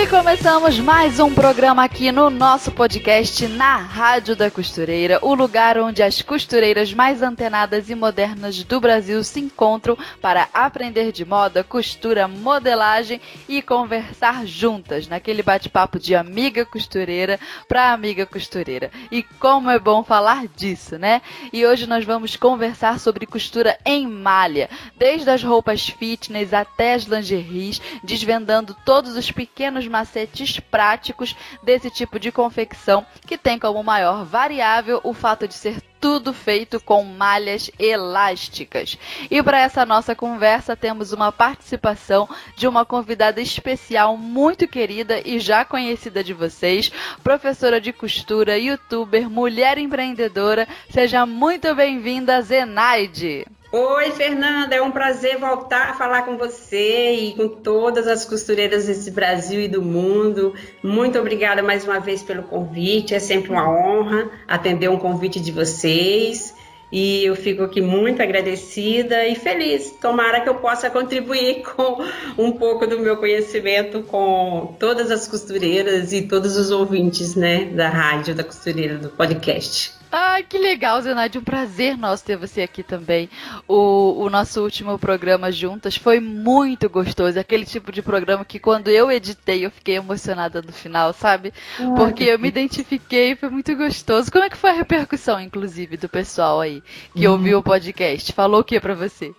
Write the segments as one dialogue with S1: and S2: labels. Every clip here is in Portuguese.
S1: E começamos mais um programa aqui no nosso podcast na Rádio da Costureira, o lugar onde as costureiras mais antenadas e modernas do Brasil se encontram para aprender de moda, costura, modelagem e conversar juntas naquele bate-papo de amiga costureira para amiga costureira. E como é bom falar disso, né? E hoje nós vamos conversar sobre costura em malha, desde as roupas fitness até as lingeries, desvendando todos os pequenos macetes práticos desse tipo de confecção, que tem como maior variável o fato de ser tudo feito com malhas elásticas. E para essa nossa conversa temos uma participação de uma convidada especial muito querida e já conhecida de vocês, professora de costura, youtuber, mulher empreendedora. Seja muito bem-vinda, Zenaide.
S2: Oi, Fernanda, é um prazer voltar a falar com você e com todas as costureiras desse Brasil e do mundo. Muito obrigada mais uma vez pelo convite, é sempre uma honra atender um convite de vocês. E eu fico aqui muito agradecida e feliz. Tomara que eu possa contribuir com um pouco do meu conhecimento com todas as costureiras e todos os ouvintes, né, da rádio da costureira do podcast.
S1: Ah, que legal, Zenaide. Um prazer nosso ter você aqui também. O, o nosso último programa juntas foi muito gostoso. Aquele tipo de programa que quando eu editei eu fiquei emocionada no final, sabe? Porque eu me identifiquei, foi muito gostoso. Como é que foi a repercussão, inclusive, do pessoal aí que uhum. ouviu o podcast? Falou o que para você?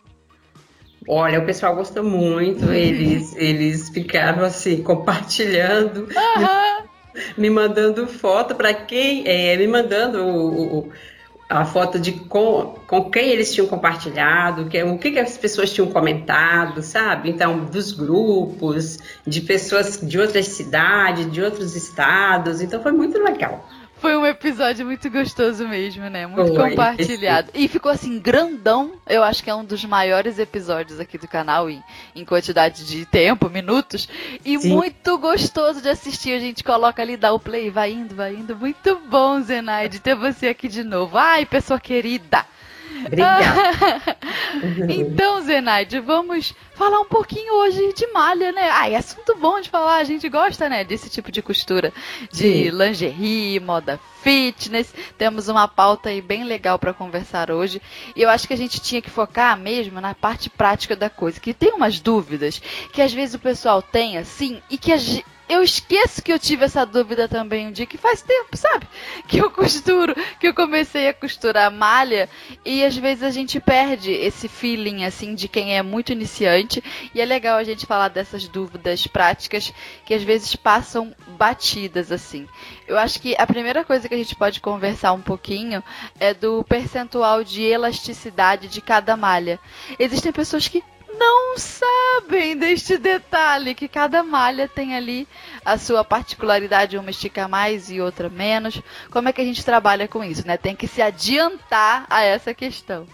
S2: Olha, o pessoal gostou muito, eles, eles ficaram assim, compartilhando. Uhum me mandando foto para quem, é, me mandando o, o, a foto de com, com quem eles tinham compartilhado, que, o que, que as pessoas tinham comentado, sabe? Então, dos grupos, de pessoas de outras cidades, de outros estados. Então, foi muito legal.
S1: Foi um episódio muito gostoso mesmo, né? Muito Foi. compartilhado. E ficou assim, grandão. Eu acho que é um dos maiores episódios aqui do canal em, em quantidade de tempo, minutos. E Sim. muito gostoso de assistir. A gente coloca ali, dá o play, vai indo, vai indo. Muito bom, Zenaide, ter você aqui de novo. Ai, pessoa querida.
S2: Obrigada.
S1: então, Zenaide, vamos falar um pouquinho hoje de malha, né? Ah, é assunto bom de falar, a gente gosta, né, desse tipo de costura, de Sim. lingerie, moda fitness. Temos uma pauta aí bem legal para conversar hoje. E eu acho que a gente tinha que focar mesmo na parte prática da coisa, que tem umas dúvidas que às vezes o pessoal tem assim e que a gente eu esqueço que eu tive essa dúvida também um dia, que faz tempo, sabe? Que eu costuro, que eu comecei a costurar malha e às vezes a gente perde esse feeling, assim, de quem é muito iniciante. E é legal a gente falar dessas dúvidas práticas que às vezes passam batidas, assim. Eu acho que a primeira coisa que a gente pode conversar um pouquinho é do percentual de elasticidade de cada malha. Existem pessoas que não sabem deste detalhe que cada malha tem ali a sua particularidade, uma estica mais e outra menos. Como é que a gente trabalha com isso, né? Tem que se adiantar a essa questão.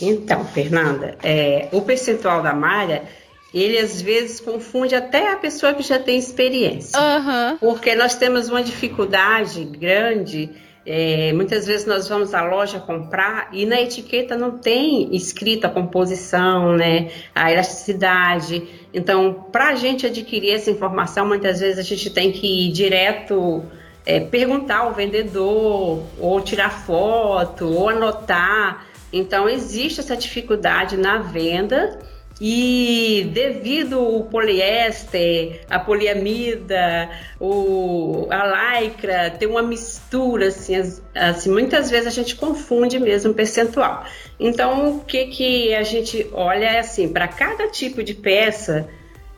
S2: Então, Fernanda, é, o percentual da malha, ele às vezes confunde até a pessoa que já tem experiência.
S1: Uhum.
S2: Porque nós temos uma dificuldade grande é, muitas vezes nós vamos à loja comprar e na etiqueta não tem escrita a composição, né, a elasticidade. Então, para a gente adquirir essa informação, muitas vezes a gente tem que ir direto é, perguntar ao vendedor, ou tirar foto, ou anotar. Então, existe essa dificuldade na venda e devido o poliéster, a poliamida, o, a lycra, tem uma mistura, assim, assim, muitas vezes a gente confunde mesmo percentual. Então, o que, que a gente olha é assim, para cada tipo de peça,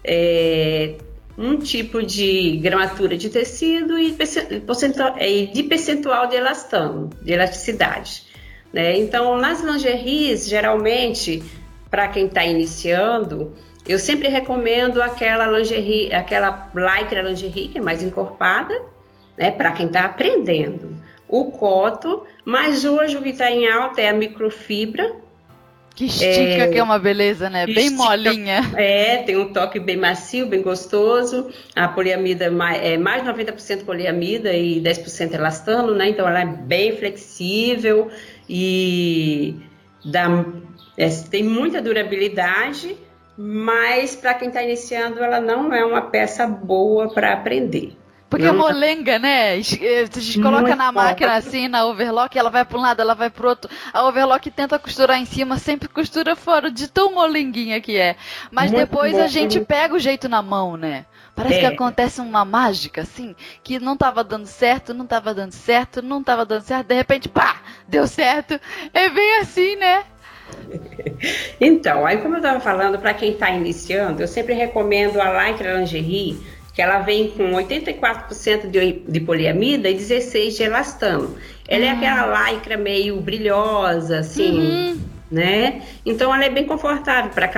S2: é, um tipo de gramatura de tecido e percentual, de percentual de elastano, de elasticidade. Né? Então, nas lingeries, geralmente para quem está iniciando, eu sempre recomendo aquela lingerie, aquela lycra lingerie que é mais encorpada, né, para quem está aprendendo. O coto, mas hoje o que está em alta é a microfibra,
S1: Que estica, é, que é uma beleza, né? Bem estica, molinha.
S2: É, tem um toque bem macio, bem gostoso. A poliamida é mais 90% poliamida e 10% elastano, né? Então ela é bem flexível e dá, é, tem muita durabilidade, mas para quem está iniciando, ela não é uma peça boa para aprender.
S1: Porque não. a molenga, né? A gente coloca Muito na máquina bom. assim, na overlock, ela vai para um lado, ela vai pro outro. A overlock tenta costurar em cima, sempre costura fora, de tão molenguinha que é. Mas Muito depois bom. a gente pega o jeito na mão, né? Parece é. que acontece uma mágica, assim, que não tava dando certo, não tava dando certo, não tava dando certo, de repente, pá, deu certo. É bem assim, né?
S2: Então, aí como eu estava falando, para quem está iniciando, eu sempre recomendo a Lycra Lingerie, que ela vem com 84% de, de poliamida e 16% de elastano. Ela é uhum. aquela lycra meio brilhosa, assim, uhum. né? Então ela é bem confortável para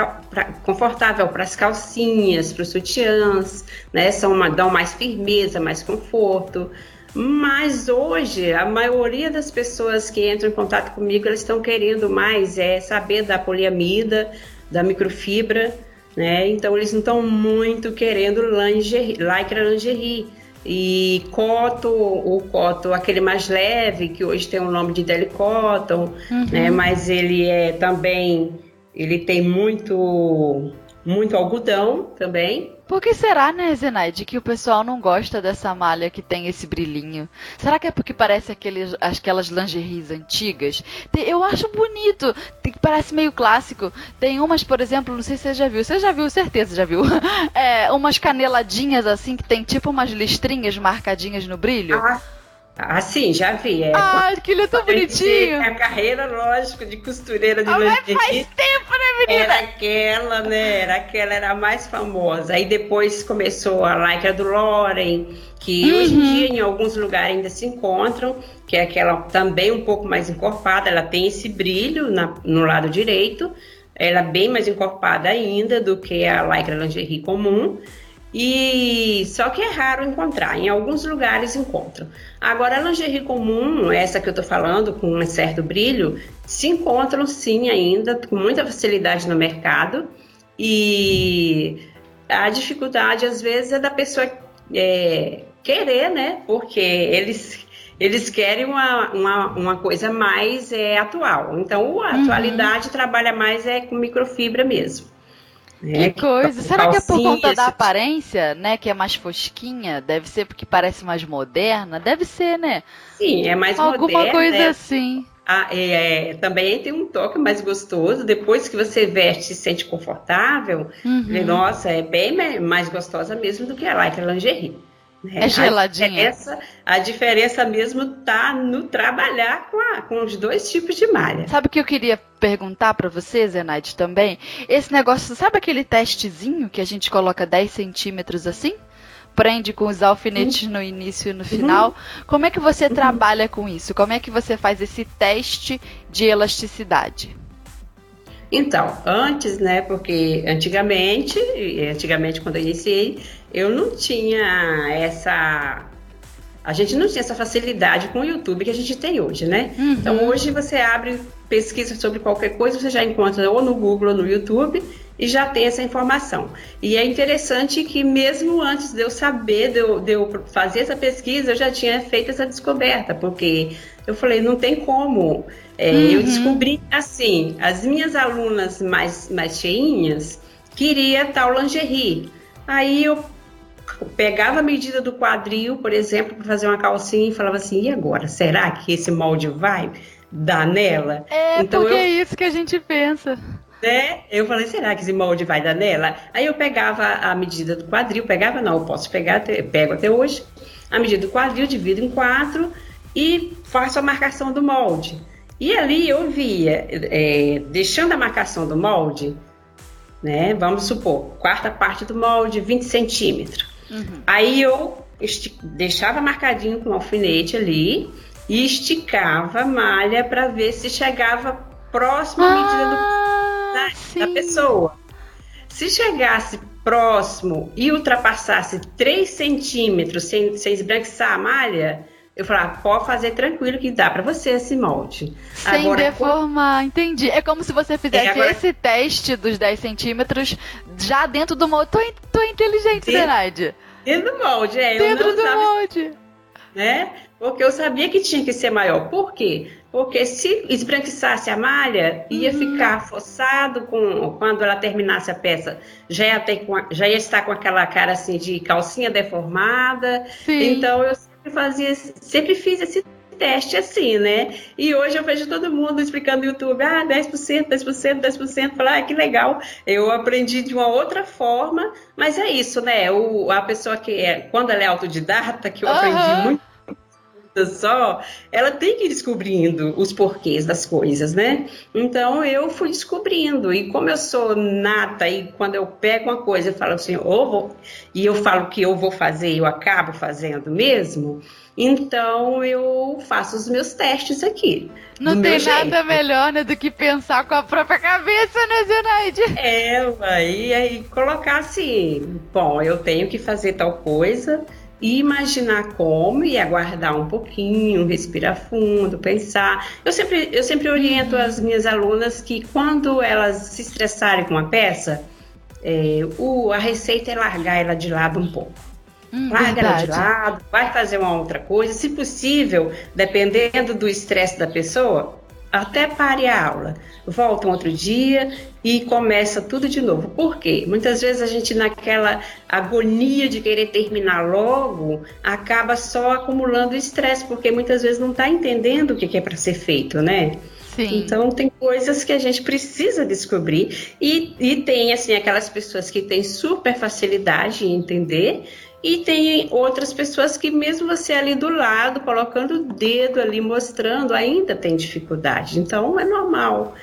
S2: confortável para as calcinhas, para os sutiãs, né? São uma, dão mais firmeza, mais conforto. Mas hoje, a maioria das pessoas que entram em contato comigo, elas estão querendo mais é saber da poliamida, da microfibra, né? Então eles não estão muito querendo lingerie, lycra lingerie. E coto, o coto, aquele mais leve, que hoje tem o nome de delicoton, uhum. né? Mas ele é também, ele tem muito, muito algodão também,
S1: por que será, né, Zenaide, que o pessoal não gosta dessa malha que tem esse brilhinho? Será que é porque parece aqueles, aquelas lingeries antigas? Eu acho bonito, parece meio clássico. Tem umas, por exemplo, não sei se você já viu, você já viu, certeza já viu. É, umas caneladinhas assim que tem tipo umas listrinhas marcadinhas no brilho.
S2: Ah. Ah, sim, já vi.
S1: É, ah, que ele é tão bonitinho.
S2: A carreira, lógico, de costureira de ah, lingerie.
S1: faz tempo, né, menina?
S2: Era aquela, né? Era aquela, era a mais famosa. Aí depois começou a Lycra do Loren, que uhum. hoje em dia em alguns lugares ainda se encontram, que é aquela também um pouco mais encorpada. Ela tem esse brilho na, no lado direito. Ela é bem mais encorpada ainda do que a Lycra lingerie comum. E só que é raro encontrar, em alguns lugares encontram. Agora, a lingerie comum, essa que eu tô falando, com um certo brilho, se encontram sim ainda com muita facilidade no mercado. E a dificuldade, às vezes, é da pessoa é, querer, né? Porque eles, eles querem uma, uma, uma coisa mais é, atual. Então, a uhum. atualidade trabalha mais é com microfibra mesmo.
S1: É, que coisa. Será que é por conta da aparência, né? Que é mais fosquinha? Deve ser porque parece mais moderna? Deve ser, né?
S2: Sim, é mais
S1: Alguma
S2: moderna.
S1: Alguma coisa é... assim.
S2: Ah, é, também tem um toque mais gostoso. Depois que você veste e se sente confortável, uhum. nossa, é bem mais gostosa mesmo do que a lycra lingerie.
S1: É, é geladinha.
S2: A diferença, a diferença mesmo tá no trabalhar com, a, com os dois tipos de malha.
S1: Sabe o que eu queria perguntar para você, Zenaide, também? Esse negócio, sabe aquele testezinho que a gente coloca 10 centímetros assim? Prende com os alfinetes uhum. no início e no final. Uhum. Como é que você uhum. trabalha com isso? Como é que você faz esse teste de elasticidade?
S2: Então, antes, né, porque antigamente, antigamente quando eu iniciei, eu não tinha essa a gente não tinha essa facilidade com o YouTube que a gente tem hoje, né? Uhum. Então hoje você abre pesquisa sobre qualquer coisa, você já encontra ou no Google ou no YouTube e já tem essa informação. E é interessante que mesmo antes de eu saber, de eu, de eu fazer essa pesquisa, eu já tinha feito essa descoberta, porque eu falei, não tem como. É, uhum. Eu descobri assim, as minhas alunas mais, mais cheinhas queria tal lingerie. Aí eu pegava a medida do quadril, por exemplo, para fazer uma calcinha e falava assim, e agora? Será que esse molde vai dar nela?
S1: É, então porque eu... é isso que a gente pensa.
S2: Né? Eu falei, será que esse molde vai dar nela? Aí eu pegava a medida do quadril, pegava não, eu posso pegar, até, pego até hoje, a medida do quadril, divido em quatro e faço a marcação do molde. E ali eu via, é, deixando a marcação do molde, né? Vamos supor, quarta parte do molde, 20 centímetros. Uhum. Aí eu deixava marcadinho com alfinete ali e esticava a malha para ver se chegava próximo à medida do, ah, da, da pessoa. Se chegasse próximo e ultrapassasse 3 centímetros sem, sem esbranquiçar a malha, Eu falava, ah, pode fazer tranquilo que dá para você esse molde.
S1: Sem agora, deformar, entendi. É como se você fizesse é, agora... esse teste dos 10 centímetros já dentro do molde. Tô, tô inteligente, Zenaide.
S2: Dentro do molde, é.
S1: Dentro do molde.
S2: Né? Porque eu sabia que tinha que ser maior. Por quê? Porque se esbranquiçasse a malha, ia uhum. ficar forçado com quando ela terminasse a peça, já ia, ter, já ia estar com aquela cara assim de calcinha deformada. Sim. Então eu fazia, sempre fiz esse teste assim, né? E hoje eu vejo todo mundo explicando no YouTube, ah, 10%, 10%, 10%, falar, ah, que legal. Eu aprendi de uma outra forma, mas é isso, né? O, a pessoa que é, quando ela é autodidata, que eu uhum. aprendi muito só, ela tem que ir descobrindo os porquês das coisas, né? Então eu fui descobrindo, e como eu sou nata, e quando eu pego uma coisa, eu falo assim, ou vou, e eu falo que eu vou fazer, eu acabo fazendo mesmo, então eu faço os meus testes aqui.
S1: Não tem nada melhor né, do que pensar com a própria cabeça, né, Zenaide?
S2: É, e aí colocar assim, bom, eu tenho que fazer tal coisa, e imaginar como e aguardar um pouquinho, respirar fundo, pensar. Eu sempre, eu sempre oriento as minhas alunas que quando elas se estressarem com uma peça, é, o, a receita é largar ela de lado um pouco. Hum, Larga verdade. ela de lado, vai fazer uma outra coisa. Se possível, dependendo do estresse da pessoa, até pare a aula, volta um outro dia e começa tudo de novo. Por quê? Muitas vezes a gente, naquela agonia de querer terminar logo, acaba só acumulando estresse, porque muitas vezes não está entendendo o que é para ser feito, né? Sim. Então tem coisas que a gente precisa descobrir e, e tem assim aquelas pessoas que têm super facilidade em entender e tem outras pessoas que, mesmo você ali do lado, colocando o dedo ali, mostrando, ainda tem dificuldade. Então, é normal.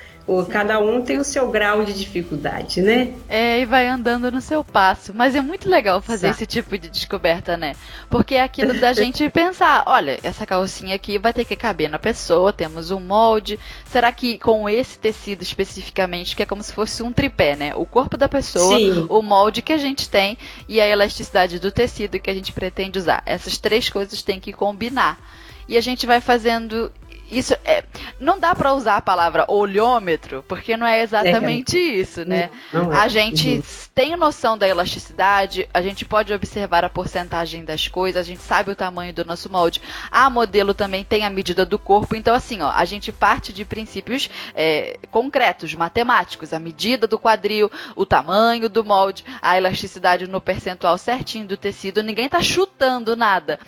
S2: Cada um tem o seu grau de dificuldade, né?
S1: É, e vai andando no seu passo. Mas é muito legal fazer esse tipo de descoberta, né? Porque é aquilo da gente pensar: olha, essa calcinha aqui vai ter que caber na pessoa, temos um molde. Será que com esse tecido especificamente, que é como se fosse um tripé, né? O corpo da pessoa, Sim. o molde que a gente tem e a elasticidade do tecido que a gente pretende usar. Essas três coisas têm que combinar. E a gente vai fazendo isso é, não dá para usar a palavra olhômetro, porque não é exatamente é. isso, né? Não, é. A gente uhum. tem noção da elasticidade, a gente pode observar a porcentagem das coisas, a gente sabe o tamanho do nosso molde. A modelo também tem a medida do corpo, então assim, ó, a gente parte de princípios é, concretos, matemáticos, a medida do quadril, o tamanho do molde, a elasticidade no percentual certinho do tecido, ninguém tá chutando nada.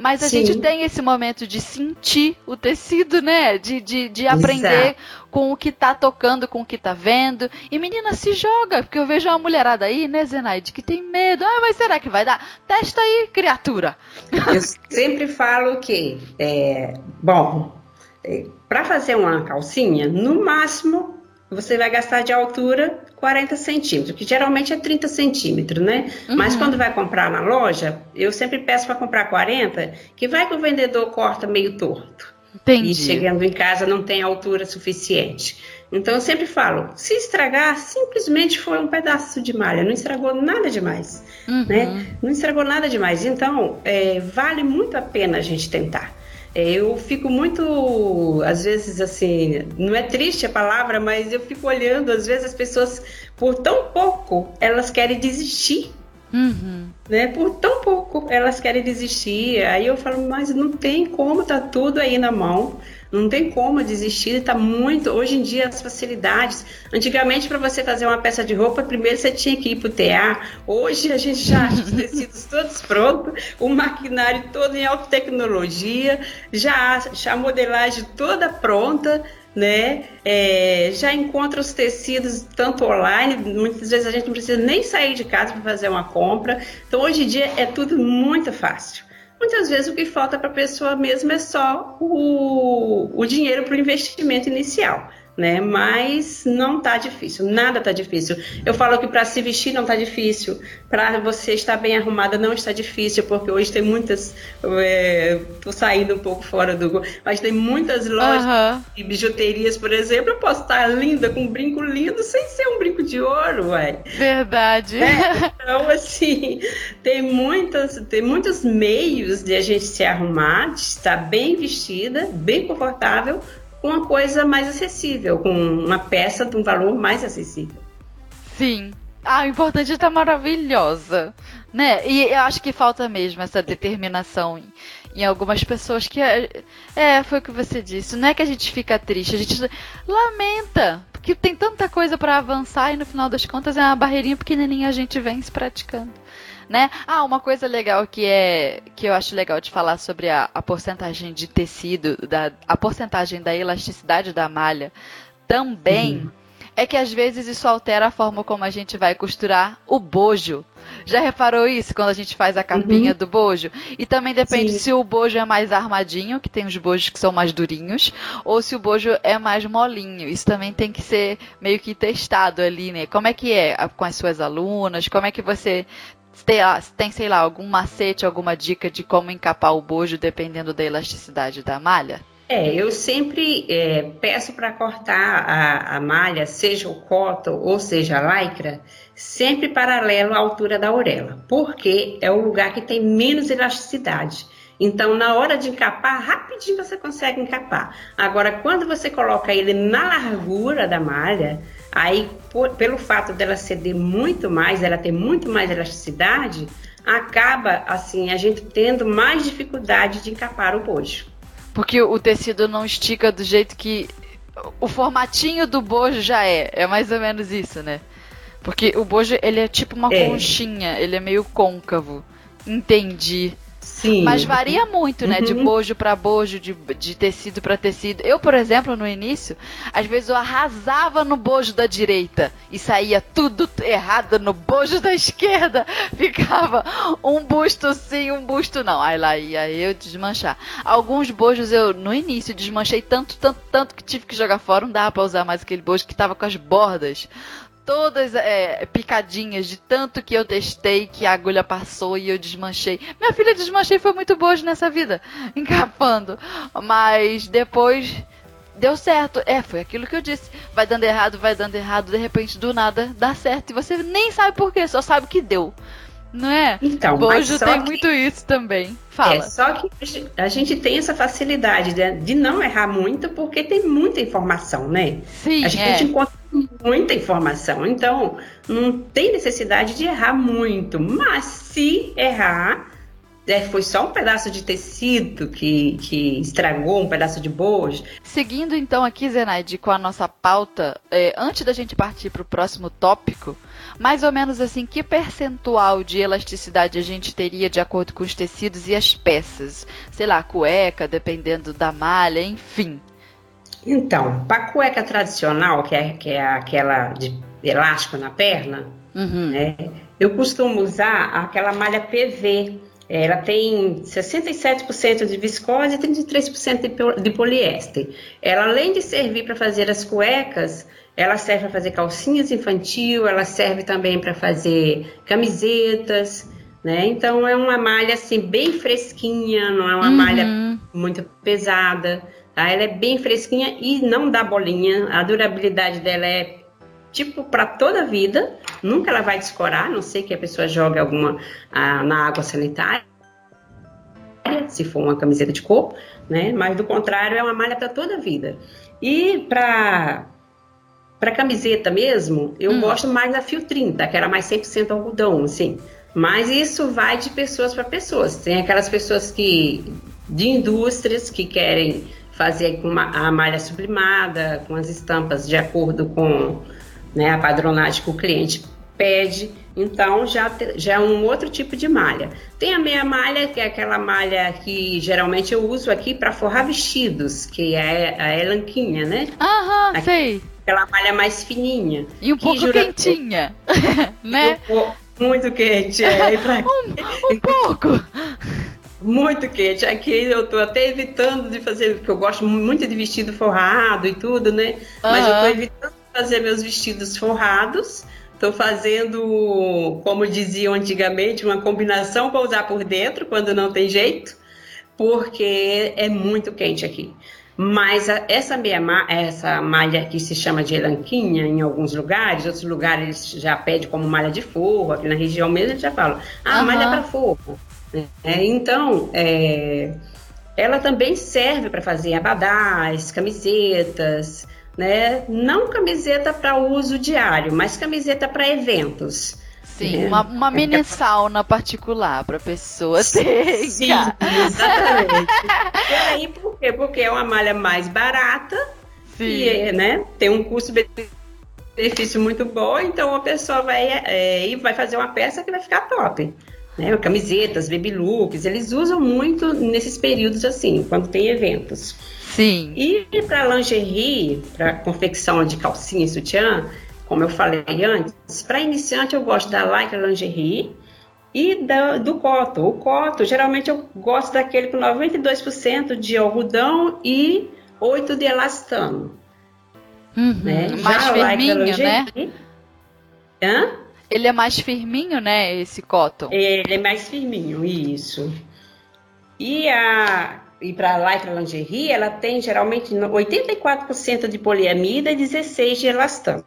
S1: Mas a Sim. gente tem esse momento de sentir o tecido, né? De, de, de aprender com o que tá tocando, com o que tá vendo. E menina, se joga, porque eu vejo uma mulherada aí, né, Zenaide, que tem medo. Ah, mas será que vai dar? Testa aí, criatura.
S2: Eu sempre falo que, é, bom, é, para fazer uma calcinha, no máximo você vai gastar de altura 40 centímetros, que geralmente é 30 centímetros, né? Uhum. Mas quando vai comprar na loja, eu sempre peço para comprar 40, que vai que o vendedor corta meio torto. Entendi. E chegando em casa não tem altura suficiente. Então eu sempre falo, se estragar, simplesmente foi um pedaço de malha, não estragou nada demais, uhum. né? Não estragou nada demais. Então é, vale muito a pena a gente tentar. Eu fico muito, às vezes, assim, não é triste a palavra, mas eu fico olhando, às vezes as pessoas, por tão pouco, elas querem desistir. Uhum. Né? Por tão pouco elas querem desistir. Aí eu falo, mas não tem como, tá tudo aí na mão. Não tem como desistir, está muito. Hoje em dia, as facilidades. Antigamente, para você fazer uma peça de roupa, primeiro você tinha que ir para o TA. Hoje, a gente já acha os tecidos todos prontos, o maquinário todo em alta tecnologia, já, a modelagem toda pronta né? É, já encontra os tecidos tanto online, muitas vezes a gente não precisa nem sair de casa para fazer uma compra. Então hoje em dia é tudo muito fácil. Muitas vezes o que falta para a pessoa mesmo é só o, o dinheiro para o investimento inicial. Né? Mas não tá difícil, nada tá difícil. Eu falo que para se vestir não tá difícil, para você estar bem arrumada não está difícil, porque hoje tem muitas, é, tô saindo um pouco fora do, mas tem muitas lojas uhum. de bijuterias, por exemplo, eu posso estar linda com um brinco lindo sem ser um brinco de ouro, ué.
S1: Verdade.
S2: É, então assim, tem muitas, tem muitos meios de a gente se arrumar, de estar bem vestida, bem confortável com uma coisa mais acessível, com uma peça de um valor mais acessível.
S1: Sim. Ah, importante é estar maravilhosa, né? E eu acho que falta mesmo essa determinação em, em algumas pessoas que é, é, foi o que você disse. Não é que a gente fica triste, a gente lamenta, porque tem tanta coisa para avançar e no final das contas é uma barreirinha pequenininha a gente vem se praticando né? Ah, uma coisa legal que é que eu acho legal de falar sobre a, a porcentagem de tecido, da, a porcentagem da elasticidade da malha também. Uhum. É que às vezes isso altera a forma como a gente vai costurar o bojo. Já reparou isso quando a gente faz a capinha uhum. do bojo? E também depende Sim. se o bojo é mais armadinho, que tem os bojos que são mais durinhos, ou se o bojo é mais molinho. Isso também tem que ser meio que testado ali, né? Como é que é com as suas alunas? Como é que você tem, tem, sei lá, algum macete, alguma dica de como encapar o bojo dependendo da elasticidade da malha?
S2: É, eu sempre é, peço para cortar a, a, malha, seja o cotton ou seja a lycra, sempre paralelo à altura da orelha, porque é o lugar que tem menos elasticidade. Então, na hora de encapar, rapidinho você consegue encapar. Agora, quando você coloca ele na largura da malha, Aí, por, pelo fato dela ceder muito mais, ela ter muito mais elasticidade, acaba assim a gente tendo mais dificuldade de encapar o bojo.
S1: Porque o tecido não estica do jeito que o formatinho do bojo já é, é mais ou menos isso, né? Porque o bojo ele é tipo uma é. conchinha, ele é meio côncavo. Entendi.
S2: Sim.
S1: Mas varia muito, né? Uhum. De bojo para bojo, de, de tecido para tecido. Eu, por exemplo, no início, às vezes eu arrasava no bojo da direita e saía tudo errado no bojo da esquerda. Ficava um busto sim, um busto não. Aí lá ia eu desmanchar. Alguns bojos eu, no início, desmanchei tanto, tanto, tanto que tive que jogar fora. Não dava pra usar mais aquele bojo que tava com as bordas todas é, picadinhas de tanto que eu testei que a agulha passou e eu desmanchei. Minha filha desmanchei foi muito boa nessa vida, encapando. Mas depois deu certo. É, foi aquilo que eu disse. Vai dando errado, vai dando errado, de repente do nada dá certo e você nem sabe por quê, só sabe que deu. Não é?
S2: Então,
S1: Bojo tem
S2: que...
S1: muito isso também. Fala. É,
S2: só que a gente tem essa facilidade de, de não errar muito porque tem muita informação, né?
S1: Sim,
S2: a gente é. encontra muita informação, então não tem necessidade de errar muito. Mas se errar, é, foi só um pedaço de tecido que, que estragou um pedaço de bojo.
S1: Seguindo então aqui, Zenaide, com a nossa pauta, é, antes da gente partir para o próximo tópico, mais ou menos assim, que percentual de elasticidade a gente teria de acordo com os tecidos e as peças? Sei lá, cueca, dependendo da malha, enfim.
S2: Então, para cueca tradicional, que é, que é aquela de elástico na perna, uhum. né, eu costumo usar aquela malha PV. Ela tem 67% de viscose e 33% de poliéster. Ela, além de servir para fazer as cuecas, ela serve para fazer calcinhas infantil, ela serve também para fazer camisetas, né? Então é uma malha assim bem fresquinha, não é uma uhum. malha muito pesada. Tá? Ela é bem fresquinha e não dá bolinha. A durabilidade dela é tipo para toda a vida. Nunca ela vai descorar, a não sei que a pessoa jogue alguma ah, na água sanitária, se for uma camiseta de corpo, né? Mas do contrário é uma malha para toda a vida. E para para camiseta mesmo, eu hum. gosto mais da Fio 30, que era mais 100% algodão, assim. Mas isso vai de pessoas para pessoas. Tem aquelas pessoas que de indústrias que querem fazer uma, a malha sublimada, com as estampas de acordo com né, a padronagem que o cliente pede. Então já, já é um outro tipo de malha. Tem a meia malha, que é aquela malha que geralmente eu uso aqui para forrar vestidos, que é a elanquinha, né?
S1: Aham, sei
S2: aquela malha mais fininha.
S1: E um pouco jura... quentinha, né?
S2: Um muito quente, é.
S1: um, um pouco.
S2: Muito quente. Aqui eu tô até evitando de fazer, porque eu gosto muito de vestido forrado e tudo, né? Mas eu tô evitando de fazer meus vestidos forrados. Tô fazendo, como diziam antigamente, uma combinação para usar por dentro, quando não tem jeito, porque é muito quente aqui. Mas essa, meia, essa malha que se chama de elanquinha em alguns lugares, outros lugares já pede como malha de forro, aqui na região mesmo eles já falam, ah, uhum. malha para forro. É, então, é, ela também serve para fazer abadás, camisetas, né? Não camiseta para uso diário, mas camiseta para eventos.
S1: Sim, é. uma, uma mini sauna particular para pessoa ter.
S2: Sim, exatamente. e aí, por quê? Porque é uma malha mais barata Sim. e né, tem um custo-benefício muito bom, então a pessoa vai, é, vai fazer uma peça que vai ficar top. Né? Camisetas, baby looks, eles usam muito nesses períodos assim, quando tem eventos.
S1: Sim.
S2: E para lingerie, para confecção de calcinha e sutiã, como eu falei antes, para iniciante eu gosto da Lycra Lingerie e da, do coto. O coto, geralmente eu gosto daquele com 92% de algodão e 8% de elastano.
S1: Uhum, né? Mais Já firminho, né? Hã? Ele é mais firminho, né, esse cotton?
S2: Ele é mais firminho, isso. E a e para a Lycra Lingerie, ela tem geralmente 84% de poliamida e 16% de elastano.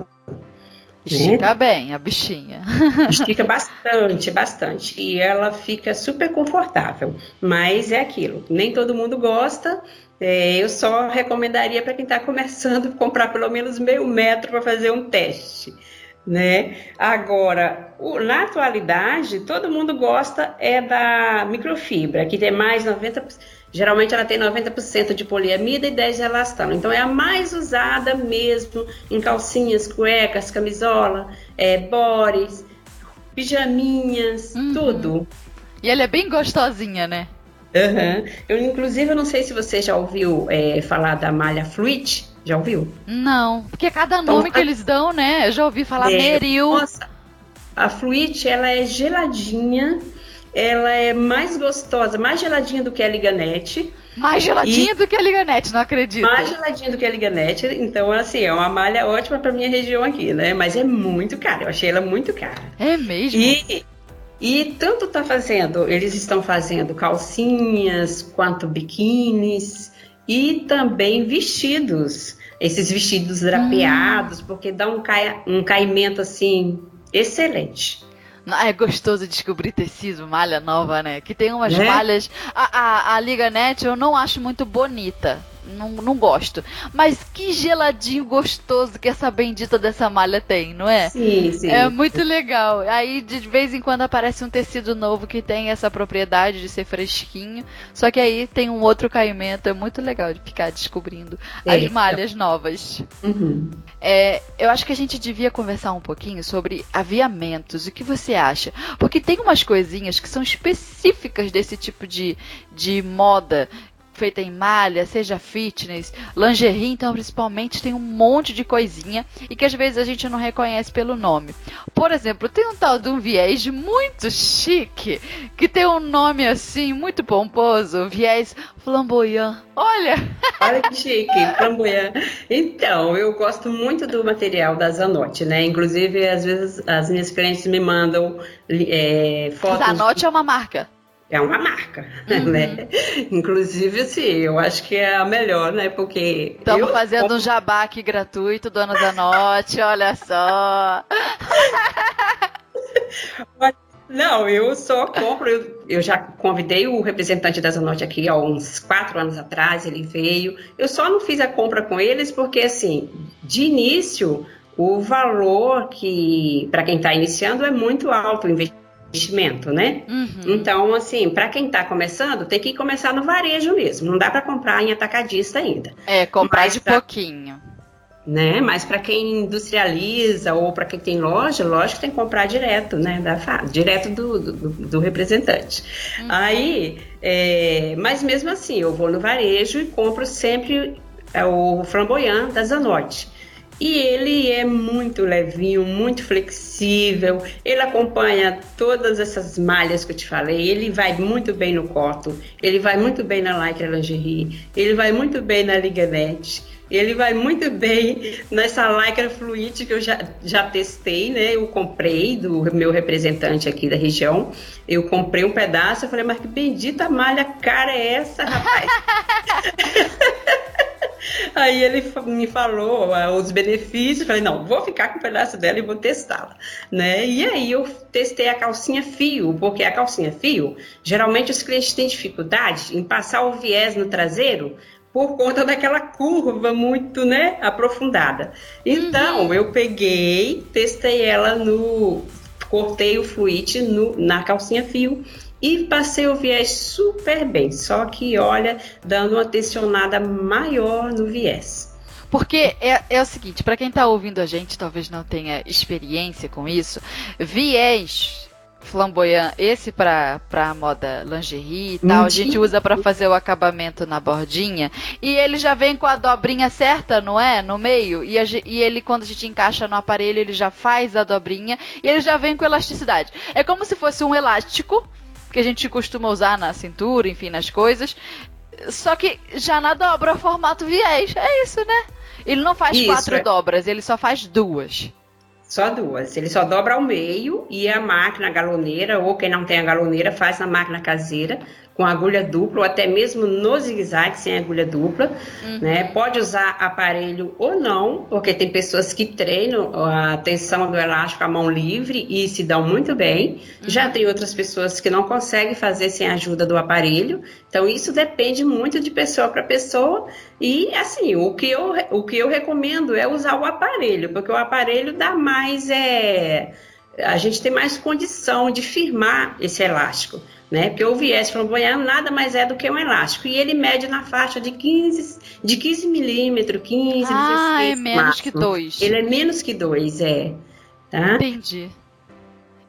S1: Estica bem a bichinha.
S2: Estica bastante, bastante. E ela fica super confortável. Mas é aquilo, nem todo mundo gosta. É, eu só recomendaria para quem está começando comprar pelo menos meio metro para fazer um teste. Né? Agora, o, na atualidade, todo mundo gosta é da microfibra, que tem mais 90%. Geralmente ela tem 90% de poliamida e 10% de elastano. Então é a mais usada mesmo em calcinhas, cuecas, camisola, é, bores, pijaminhas, uhum. tudo.
S1: E ela é bem gostosinha, né?
S2: Uhum. Eu, inclusive, eu não sei se você já ouviu é, falar da malha Fluid. Já ouviu?
S1: Não, porque cada então, nome então, que eles dão, né? Eu já ouvi falar é, Meril. Nossa,
S2: a Fluid, ela é geladinha ela é mais gostosa, mais geladinha do que a Liganete.
S1: Mais geladinha e... do que a Liganete, não acredito.
S2: Mais geladinha do que a Liganete, então assim, é uma malha ótima para minha região aqui, né? Mas é muito cara, eu achei ela muito cara.
S1: É mesmo?
S2: E, e tanto tá fazendo, eles estão fazendo calcinhas quanto biquínis e também vestidos. Esses vestidos drapeados, hum. porque dá um, cai, um caimento assim excelente.
S1: É gostoso descobrir tecido, malha nova, né? Que tem umas é? malhas. A, a, a Liga Net eu não acho muito bonita não, não gosto. Mas que geladinho gostoso que essa bendita dessa malha tem, não é?
S2: Sim, sim.
S1: É muito legal. Aí de vez em quando aparece um tecido novo que tem essa propriedade de ser fresquinho. Só que aí tem um outro caimento. É muito legal de ficar descobrindo é. as malhas novas.
S2: Uhum.
S1: É, eu acho que a gente devia conversar um pouquinho sobre aviamentos. O que você acha? Porque tem umas coisinhas que são específicas desse tipo de, de moda feita em malha, seja fitness, lingerie, então principalmente tem um monte de coisinha e que às vezes a gente não reconhece pelo nome. Por exemplo, tem um tal de um viés muito chique, que tem um nome assim muito pomposo, viés flamboyant. Olha!
S2: Olha que chique, flamboyant. Então, eu gosto muito do material da Zanotti, né? Inclusive, às vezes as minhas clientes me mandam é, fotos.
S1: Zanotti é uma marca
S2: é uma marca, uhum. né? Inclusive, assim, eu acho que é a melhor, né? Porque.
S1: Estamos fazendo um jabá aqui gratuito, dona Zanotti, olha só.
S2: Não, eu só compro. Eu, eu, já convidei o representante da Zanotti aqui há uns quatro anos atrás, ele veio. Eu só não fiz a compra com eles porque, assim, de início, o valor que, para quem está iniciando, é muito alto o investimento investimento, né? Uhum. Então, assim, para quem está começando, tem que começar no varejo mesmo. Não dá para comprar em atacadista ainda.
S1: É, comprar Mas de pra, pouquinho.
S2: Né? Mas para quem industrializa ou para quem tem loja, lógico que tem que comprar direto, né? Da, direto do, do, do representante. Uhum. Aí, é, mas mesmo assim, eu vou no varejo e compro sempre é, o flamboyant da Zanotti. E ele é muito levinho, muito flexível. Ele acompanha todas essas malhas que eu te falei. Ele vai muito bem no cotton, ele vai muito bem na lycra lingerie, ele vai muito bem na liganete. Ele vai muito bem nessa lycra fluid que eu já, já testei, né? Eu comprei do meu representante aqui da região. Eu comprei um pedaço, eu falei, mas que bendita malha cara é essa, rapaz? Aí ele me falou os benefícios, falei, não, vou ficar com um pedaço dela e vou testá-la, né? E aí eu testei a calcinha fio, porque a calcinha fio, geralmente os clientes têm dificuldade em passar o viés no traseiro por conta daquela curva muito, né, aprofundada. Então, uhum. eu peguei, testei ela no cortei o fluid no, na calcinha fio e passei o viés super bem, só que olha, dando uma tensionada maior no viés.
S1: Porque é, é o seguinte, para quem está ouvindo a gente, talvez não tenha experiência com isso, viés flamboyant, esse para para moda lingerie e tal, a gente usa para fazer o acabamento na bordinha e ele já vem com a dobrinha certa, não é? No meio e, a, e ele quando a gente encaixa no aparelho ele já faz a dobrinha e ele já vem com elasticidade. É como se fosse um elástico que a gente costuma usar na cintura, enfim, nas coisas. Só que já na dobra formato viés. É isso, né? Ele não faz isso, quatro é. dobras, ele só faz duas.
S2: Só duas. Ele só dobra ao meio e a máquina galoneira, ou quem não tem a galoneira, faz na máquina caseira com agulha dupla, ou até mesmo no zigue-zague sem agulha dupla, uhum. né? Pode usar aparelho ou não, porque tem pessoas que treinam a tensão do elástico à mão livre e se dão muito bem. Uhum. Já tem outras pessoas que não conseguem fazer sem a ajuda do aparelho. Então isso depende muito de pessoa para pessoa. E assim, o que, eu, o que eu recomendo é usar o aparelho, porque o aparelho dá mais é a gente tem mais condição de firmar esse elástico né? Porque o viés flamboyant nada mais é do que um elástico. E ele mede na faixa de 15, de 15 milímetros, 15,
S1: ah, 16 é menos máximo. que 2.
S2: Ele é menos que 2, é. Tá?
S1: Entendi.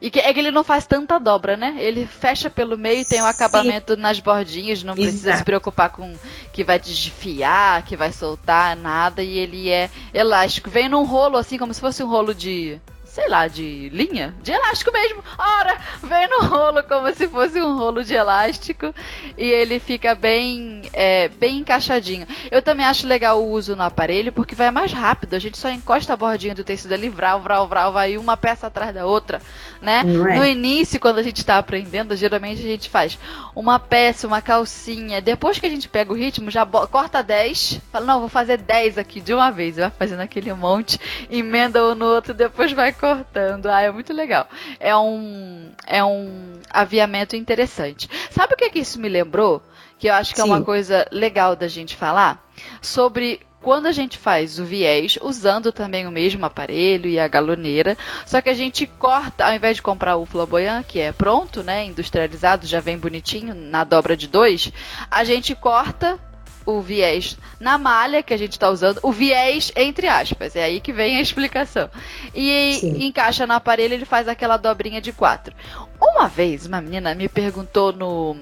S1: E que, é que ele não faz tanta dobra, né? Ele fecha pelo meio e tem um acabamento nas bordinhas, não precisa Exato. se preocupar com que vai desfiar, que vai soltar, nada. E ele é elástico. Vem num rolo assim, como se fosse um rolo de sei lá, de linha, de elástico mesmo. Ora, vem no rolo como se fosse um rolo de elástico e ele fica bem, é, bem encaixadinho. Eu também acho legal o uso no aparelho porque vai mais rápido. A gente só encosta a bordinha do tecido ali, vral, vral, vral, vai uma peça atrás da outra, né? É. No início, quando a gente está aprendendo, geralmente a gente faz uma peça, uma calcinha. Depois que a gente pega o ritmo, já corta 10, fala, não, vou fazer 10 aqui de uma vez. Vai fazendo aquele monte, emenda um no outro, depois vai cortando. Ah, é muito legal. É um, é um aviamento interessante. Sabe o que, que isso me lembrou? Que eu acho que Sim. é uma coisa legal da gente falar? Sobre quando a gente faz o viés, usando também o mesmo aparelho e a galoneira, só que a gente corta, ao invés de comprar o flamboyant, que é pronto, né, industrializado, já vem bonitinho, na dobra de dois, a gente corta o viés na malha que a gente está usando, o viés entre aspas, é aí que vem a explicação. E Sim. encaixa no aparelho, ele faz aquela dobrinha de quatro. Uma vez, uma menina me perguntou no,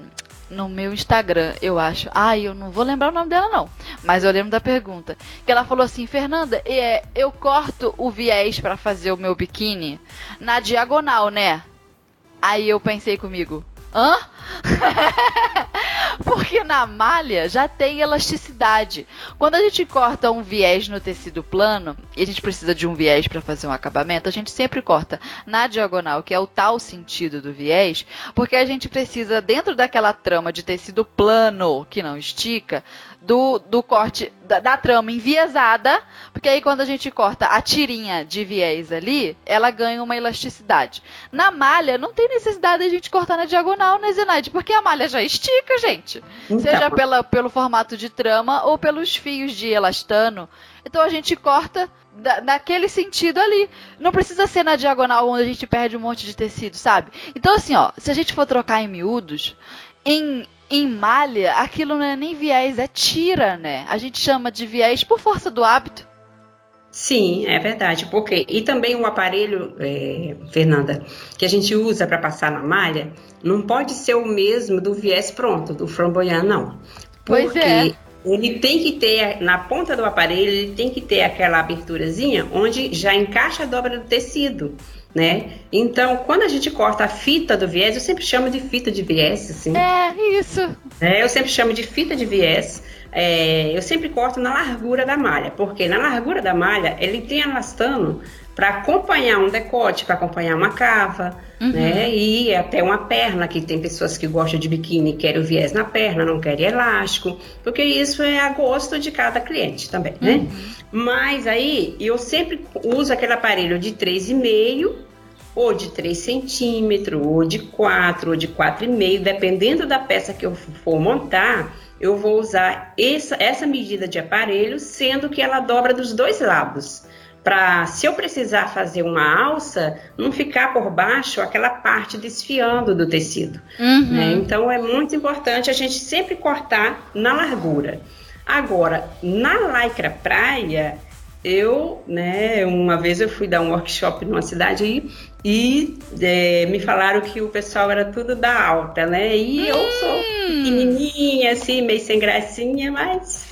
S1: no meu Instagram, eu acho. Ai, eu não vou lembrar o nome dela, não. Mas eu lembro da pergunta. Que ela falou assim, Fernanda, é, eu corto o viés para fazer o meu biquíni na diagonal, né? Aí eu pensei comigo, hã? Porque na malha já tem elasticidade. Quando a gente corta um viés no tecido plano, e a gente precisa de um viés para fazer um acabamento, a gente sempre corta na diagonal, que é o tal sentido do viés, porque a gente precisa, dentro daquela trama de tecido plano, que não estica, do, do corte da, da, trama enviesada, porque aí quando a gente corta a tirinha de viés ali, ela ganha uma elasticidade. Na malha, não tem necessidade de a gente cortar na diagonal, né, Zenaide? Porque a malha já estica, gente. Então. Seja pela, pelo formato de trama ou pelos fios de elastano. Então a gente corta da, naquele sentido ali. Não precisa ser na diagonal onde a gente perde um monte de tecido, sabe? Então, assim, ó, se a gente for trocar em miúdos, em em malha, aquilo não é nem viés, é tira, né? A gente chama de viés por força do hábito.
S2: Sim, é verdade. Porque e também o aparelho, é, Fernanda, que a gente usa para passar na malha, não pode ser o mesmo do viés pronto, do flamboyant, não.
S1: Pois é.
S2: ele tem que ter, na ponta do aparelho, ele tem que ter aquela aberturazinha onde já encaixa a dobra do tecido né? Então, quando a gente corta a fita do viés, eu sempre chamo de fita de viés, assim.
S1: É, isso.
S2: É, eu sempre chamo de fita de viés. É, eu sempre corto na largura da malha, porque na largura da malha ele tem elastano para acompanhar um decote, para acompanhar uma cava, uhum. né? E até uma perna, que tem pessoas que gostam de biquíni e querem o viés na perna, não querem elástico, porque isso é a gosto de cada cliente também, né? Uhum. Mas aí eu sempre uso aquele aparelho de 3,5 ou de 3 centímetros, ou de 4, ou de 4,5, dependendo da peça que eu for montar, eu vou usar essa, essa medida de aparelho, sendo que ela dobra dos dois lados. Para, se eu precisar fazer uma alça, não ficar por baixo aquela parte desfiando do tecido. Uhum. Né? Então, é muito importante a gente sempre cortar na largura. Agora, na lycra praia, eu, né, uma vez eu fui dar um workshop numa cidade aí e é, me falaram que o pessoal era tudo da alta, né? E hum. eu sou pequenininha, assim, meio sem gracinha, mas.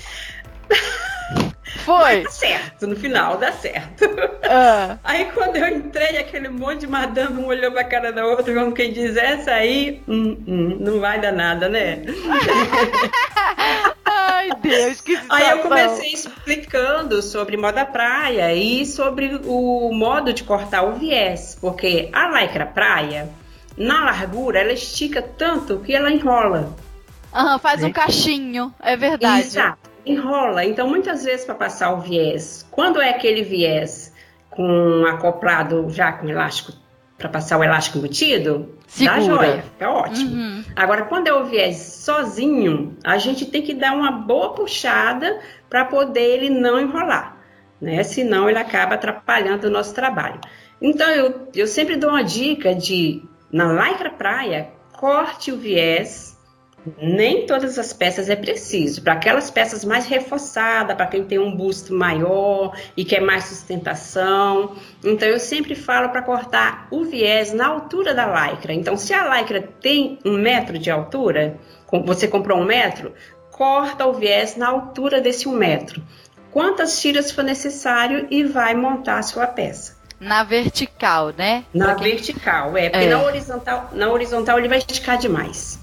S1: Foi.
S2: Dá certo, no final dá certo. Uh. Aí quando eu entrei, aquele monte de madame um olhou pra cara da outra, como quem diz, essa aí, hum, hum, não vai dar nada, né?
S1: Ai, Deus, que situação.
S2: Aí eu comecei explicando sobre moda praia e sobre o modo de cortar o viés, porque a lycra praia, na largura, ela estica tanto que ela enrola.
S1: Uhum, faz um cachinho, é verdade.
S2: Exato, enrola. Então, muitas vezes, para passar o viés, quando é aquele viés com acoplado já com elástico para passar o elástico embutido, Segura. dá joia, fica ótimo. Uhum. Agora, quando é o viés sozinho, a gente tem que dar uma boa puxada para poder ele não enrolar, né? Senão ele acaba atrapalhando o nosso trabalho. Então, eu, eu sempre dou uma dica de, na lycra praia, corte o viés nem todas as peças é preciso. Para aquelas peças mais reforçadas, para quem tem um busto maior e quer mais sustentação. Então, eu sempre falo para cortar o viés na altura da lycra. Então, se a lycra tem um metro de altura, você comprou um metro, corta o viés na altura desse um metro. Quantas tiras for necessário e vai montar a sua peça.
S1: Na vertical, né?
S2: Na quem... vertical, é. Porque é. na horizontal, na horizontal ele vai esticar demais.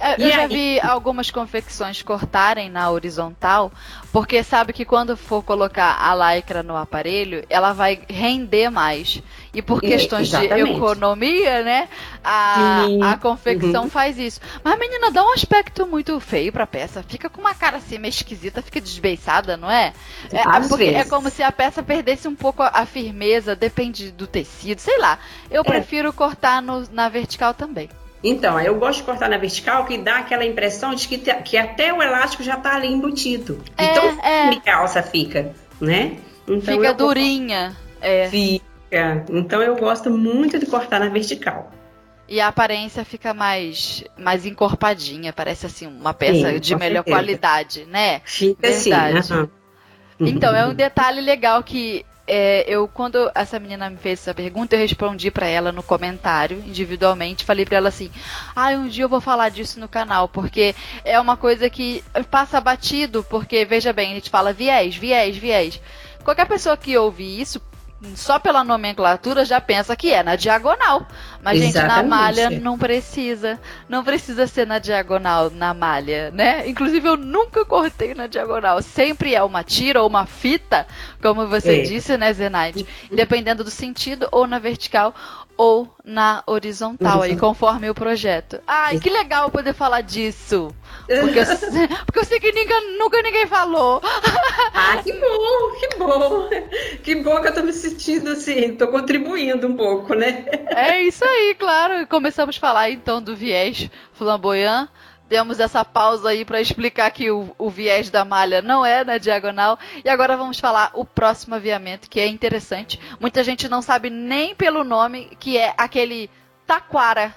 S1: É, eu já vi algumas confecções cortarem na horizontal, porque sabe que quando for colocar a lycra no aparelho, ela vai render mais. E por questões de economia, né? A, a confecção uhum. faz isso. Mas, menina, dá um aspecto muito feio pra peça. Fica com uma cara assim meio esquisita, fica desbeiçada, não é? É, porque é como se a peça perdesse um pouco a, a firmeza, depende do tecido, sei lá. Eu é. prefiro cortar no, na vertical também.
S2: Então, eu gosto de cortar na vertical, que dá aquela impressão de que, que até o elástico já está ali embutido. É, então, é. a calça fica, né?
S1: Então, fica durinha. É.
S2: Fica. Então, eu gosto muito de cortar na vertical.
S1: E a aparência fica mais, mais encorpadinha, parece assim uma peça Sim, de melhor certeza. qualidade, né?
S2: Fica assim, Verdade. assim. Uhum.
S1: Então, é um detalhe legal que é, eu quando essa menina me fez essa pergunta, eu respondi para ela no comentário individualmente, falei para ela assim: "Ah, um dia eu vou falar disso no canal, porque é uma coisa que passa batido, porque veja bem, a gente fala viés, viés, viés. Qualquer pessoa que ouve isso só pela nomenclatura já pensa que é na diagonal. Mas, Exatamente. gente, na malha não precisa. Não precisa ser na diagonal, na malha, né? Inclusive, eu nunca cortei na diagonal. Sempre é uma tira ou uma fita, como você é. disse, né, Zenaide? Dependendo do sentido, ou na vertical ou na horizontal, aí, conforme o projeto. Ai, que legal poder falar disso. Porque eu, porque eu sei que ninguém, nunca ninguém falou.
S2: Ah, que bom, que bom. Que bom que eu tô me sentindo assim, tô contribuindo um pouco, né?
S1: É isso aí, claro. Começamos a falar então do viés flamboyant demos essa pausa aí para explicar que o, o, viés da malha não é na diagonal. E agora vamos falar o próximo aviamento, que é interessante. Muita gente não sabe nem pelo nome, que é aquele taquara,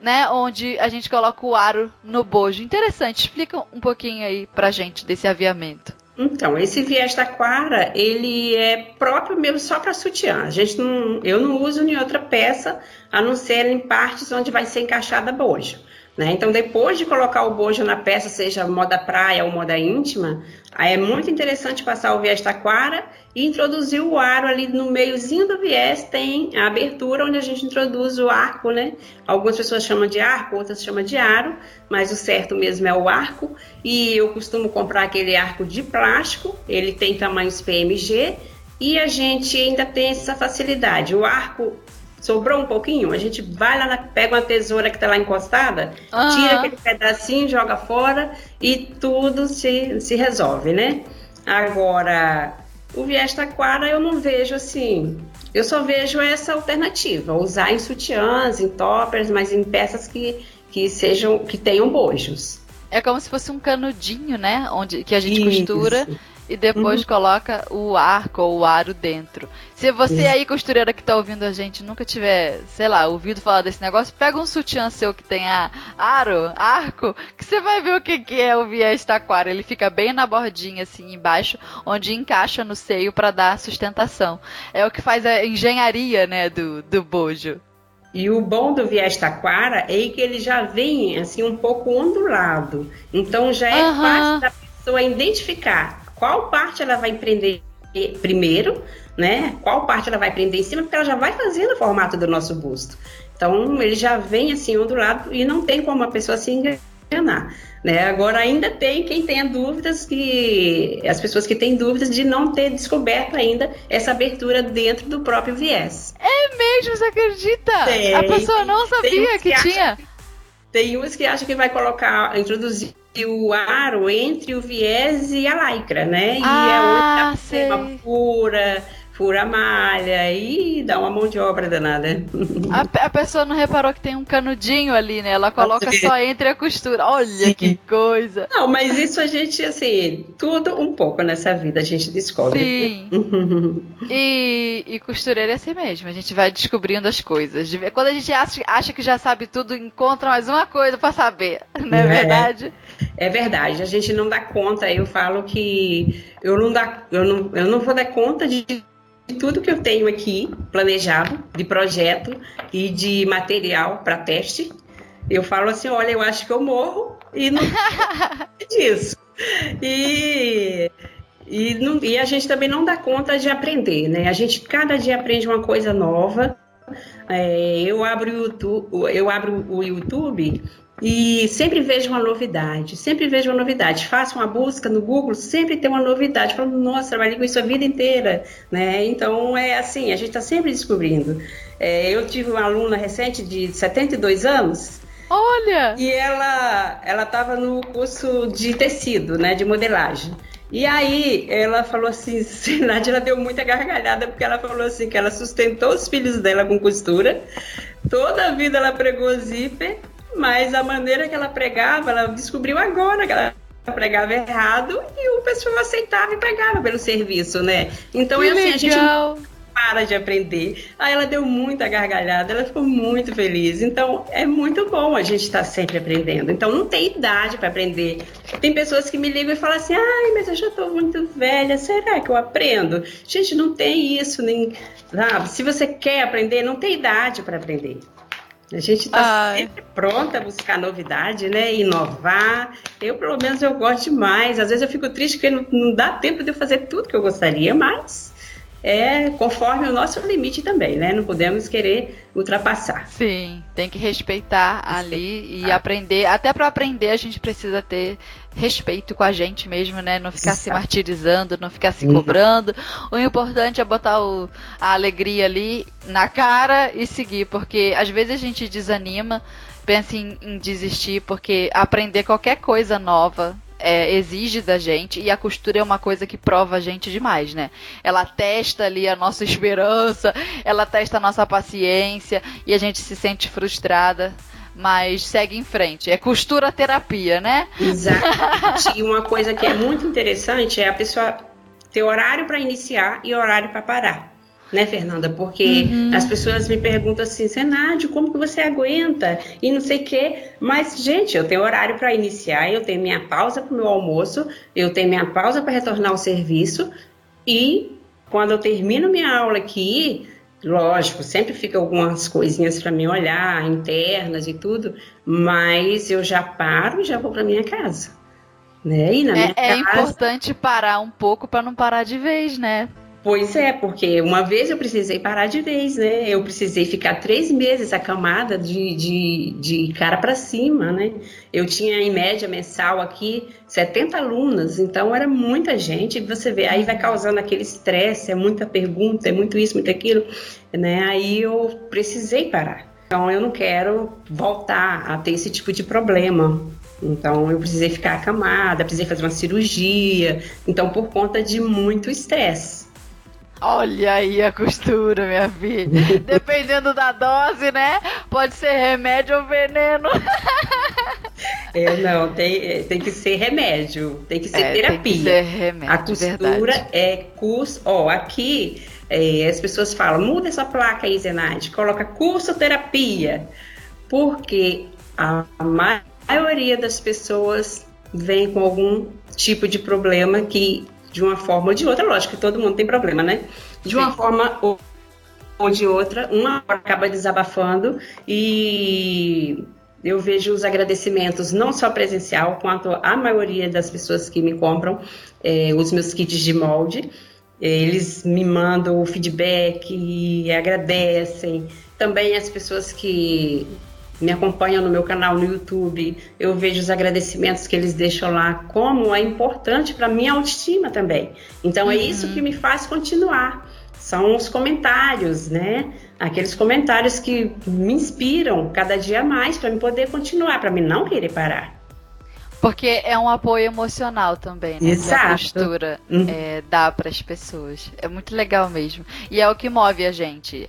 S1: né? Onde a gente coloca o aro no bojo. Interessante. Explica um pouquinho aí pra gente desse aviamento.
S2: Então, esse viés taquara, ele é próprio mesmo só para sutiã. A gente não, eu não uso em outra peça, a não ser em partes onde vai ser encaixada bojo. Né? Então, depois de colocar o bojo na peça, seja moda praia ou moda íntima, aí é muito interessante passar o viés taquara e introduzir o aro ali no meiozinho do viés, tem a abertura onde a gente introduz o arco, né? Algumas pessoas chamam de arco, outras chamam de aro, mas o certo mesmo é o arco. E eu costumo comprar aquele arco de plástico, ele tem tamanhos PMG, e a gente ainda tem essa facilidade. O arco sobrou um pouquinho, a gente vai lá, pega uma tesoura que está lá encostada, uhum. tira aquele pedacinho, joga fora e tudo se, se resolve, né? Agora, o viés taquara eu não vejo assim. Eu só vejo essa alternativa, usar em sutiãs, em toppers, mas em peças que, que sejam que tenham bojos.
S1: É como se fosse um canudinho, né? Onde que a gente Isso. costura e depois uhum. coloca o arco ou o aro dentro. Se você aí, costureira que tá ouvindo a gente, nunca tiver, sei lá, ouvido falar desse negócio, pega um sutiã seu que tenha aro, arco, que você vai ver o que, que é o viés taquara. Ele fica bem na bordinha, assim, embaixo, onde encaixa no seio para dar sustentação. É o que faz a engenharia, né, do, do bojo.
S2: E o bom do viés taquara é que ele já vem assim um pouco ondulado. Então já é uhum. fácil da pessoa identificar qual parte ela vai prender primeiro, né? Qual parte ela vai prender em cima, porque ela já vai fazendo o formato do nosso busto. Então, ele já vem assim ondulado e não tem como a pessoa se enganar. Né? Agora, ainda tem quem tenha dúvidas, que as pessoas que têm dúvidas de não ter descoberto ainda essa abertura dentro do próprio viés.
S1: É mesmo, você acredita? Tem, a pessoa não sabia que, que, tinha. Acha,
S2: tem uns que acham que vai colocar, introduzir o aro entre o viés e a lycra, né? E
S1: ah,
S2: é outra pura fura a malha e dá uma mão de obra danada.
S1: A, a, pessoa não reparou que tem um canudinho ali, né? Ela coloca só entre a costura. Olha Sim. que coisa.
S2: Não, mas isso a gente, assim, tudo um pouco nessa vida a gente descobre.
S1: Sim. e, e costureira é assim mesmo, a gente vai descobrindo as coisas. Quando a gente acha, acha que já sabe tudo, encontra mais uma coisa para saber, não é, é verdade?
S2: É verdade, a gente não dá conta. Eu falo que eu não, dá, eu não, eu não vou dar conta de tudo que eu tenho aqui planejado de projeto e de material para teste. Eu falo assim, olha, eu acho que eu morro e não disso. E e, não, e a gente também não dá conta de aprender, né? A gente cada dia aprende uma coisa nova. É, eu abro o YouTube, eu abro o YouTube e sempre vejo uma novidade, sempre vejo uma novidade. Faço uma busca no Google, sempre tem uma novidade. Falo, nossa, trabalhei com isso a vida inteira, né? Então é assim, a gente está sempre descobrindo. É, eu tive uma aluna recente de 72 anos.
S1: Olha!
S2: E ela ela estava no curso de tecido, né, de modelagem. E aí ela falou assim, Nádia, ela deu muita gargalhada porque ela falou assim que ela sustentou os filhos dela com costura. Toda a vida ela pregou zíper mas a maneira que ela pregava, ela descobriu agora que ela pregava errado e o pessoal aceitava e pegava pelo serviço, né? Então
S1: que
S2: é assim,
S1: legal.
S2: a gente para de aprender. Aí ela deu muita gargalhada, ela ficou muito feliz. Então é muito bom a gente estar tá sempre aprendendo. Então não tem idade para aprender. Tem pessoas que me ligam e falam assim: ai, mas eu já estou muito velha, será que eu aprendo? Gente, não tem isso, nem. Sabe? Se você quer aprender, não tem idade para aprender. A gente está sempre pronta a buscar novidade, né? Inovar. Eu, pelo menos, eu gosto demais. Às vezes eu fico triste porque não, não dá tempo de eu fazer tudo que eu gostaria, mas é conforme o nosso limite também, né? Não podemos querer ultrapassar.
S1: Sim, tem que respeitar ali e aprender. Até para aprender a gente precisa ter respeito com a gente mesmo, né? Não ficar Exato. se martirizando, não ficar se cobrando. Uhum. O importante é botar o, a alegria ali na cara e seguir, porque às vezes a gente desanima, pensa em, em desistir, porque aprender qualquer coisa nova é, exige da gente e a costura é uma coisa que prova a gente demais, né? Ela testa ali a nossa esperança, ela testa a nossa paciência e a gente se sente frustrada mas segue em frente. É costura terapia, né?
S2: Exatamente. e uma coisa que é muito interessante é a pessoa ter horário para iniciar e horário para parar. Né, Fernanda? Porque uhum. as pessoas me perguntam assim, Senádio, como que você aguenta? E não sei o quê. Mas, gente, eu tenho horário para iniciar, eu tenho minha pausa para o meu almoço, eu tenho minha pausa para retornar ao serviço. E quando eu termino minha aula aqui, Lógico, sempre fica algumas coisinhas para mim olhar, internas e tudo, mas eu já paro e já vou para minha casa. Né?
S1: Na é, é importante parar um pouco para não parar de vez, né?
S2: Pois é, porque uma vez eu precisei parar de vez, né? Eu precisei ficar três meses acamada de, de, de cara para cima, né? Eu tinha em média mensal aqui 70 alunas, então era muita gente. Você vê, aí vai causando aquele estresse, é muita pergunta, é muito isso, muito aquilo, né? Aí eu precisei parar. Então eu não quero voltar a ter esse tipo de problema. Então eu precisei ficar acamada, precisei fazer uma cirurgia. Então por conta de muito estresse.
S1: Olha aí a costura, minha filha. Dependendo da dose, né? Pode ser remédio ou veneno.
S2: É, não, tem, tem que ser remédio, tem que ser é, terapia. Tem que
S1: ser remédio,
S2: a costura
S1: verdade.
S2: é curso. Ó, aqui é, as pessoas falam, muda essa placa aí, Zenaide, coloca curso terapia. Porque a maioria das pessoas vem com algum tipo de problema que de uma forma ou de outra, lógico que todo mundo tem problema, né? De uma Sim. forma ou, ou de outra, uma acaba desabafando e eu vejo os agradecimentos não só presencial, quanto a maioria das pessoas que me compram é, os meus kits de molde. Eles me mandam o feedback e agradecem. Também as pessoas que me acompanham no meu canal no YouTube, eu vejo os agradecimentos que eles deixam lá, como é importante para minha autoestima também. Então uhum. é isso que me faz continuar. São os comentários, né? Aqueles comentários que me inspiram cada dia mais para me poder continuar, para me não querer parar.
S1: Porque é um apoio emocional também, né?
S2: Exato.
S1: Que a postura uhum. é, dá para as pessoas. É muito legal mesmo. E é o que move a gente.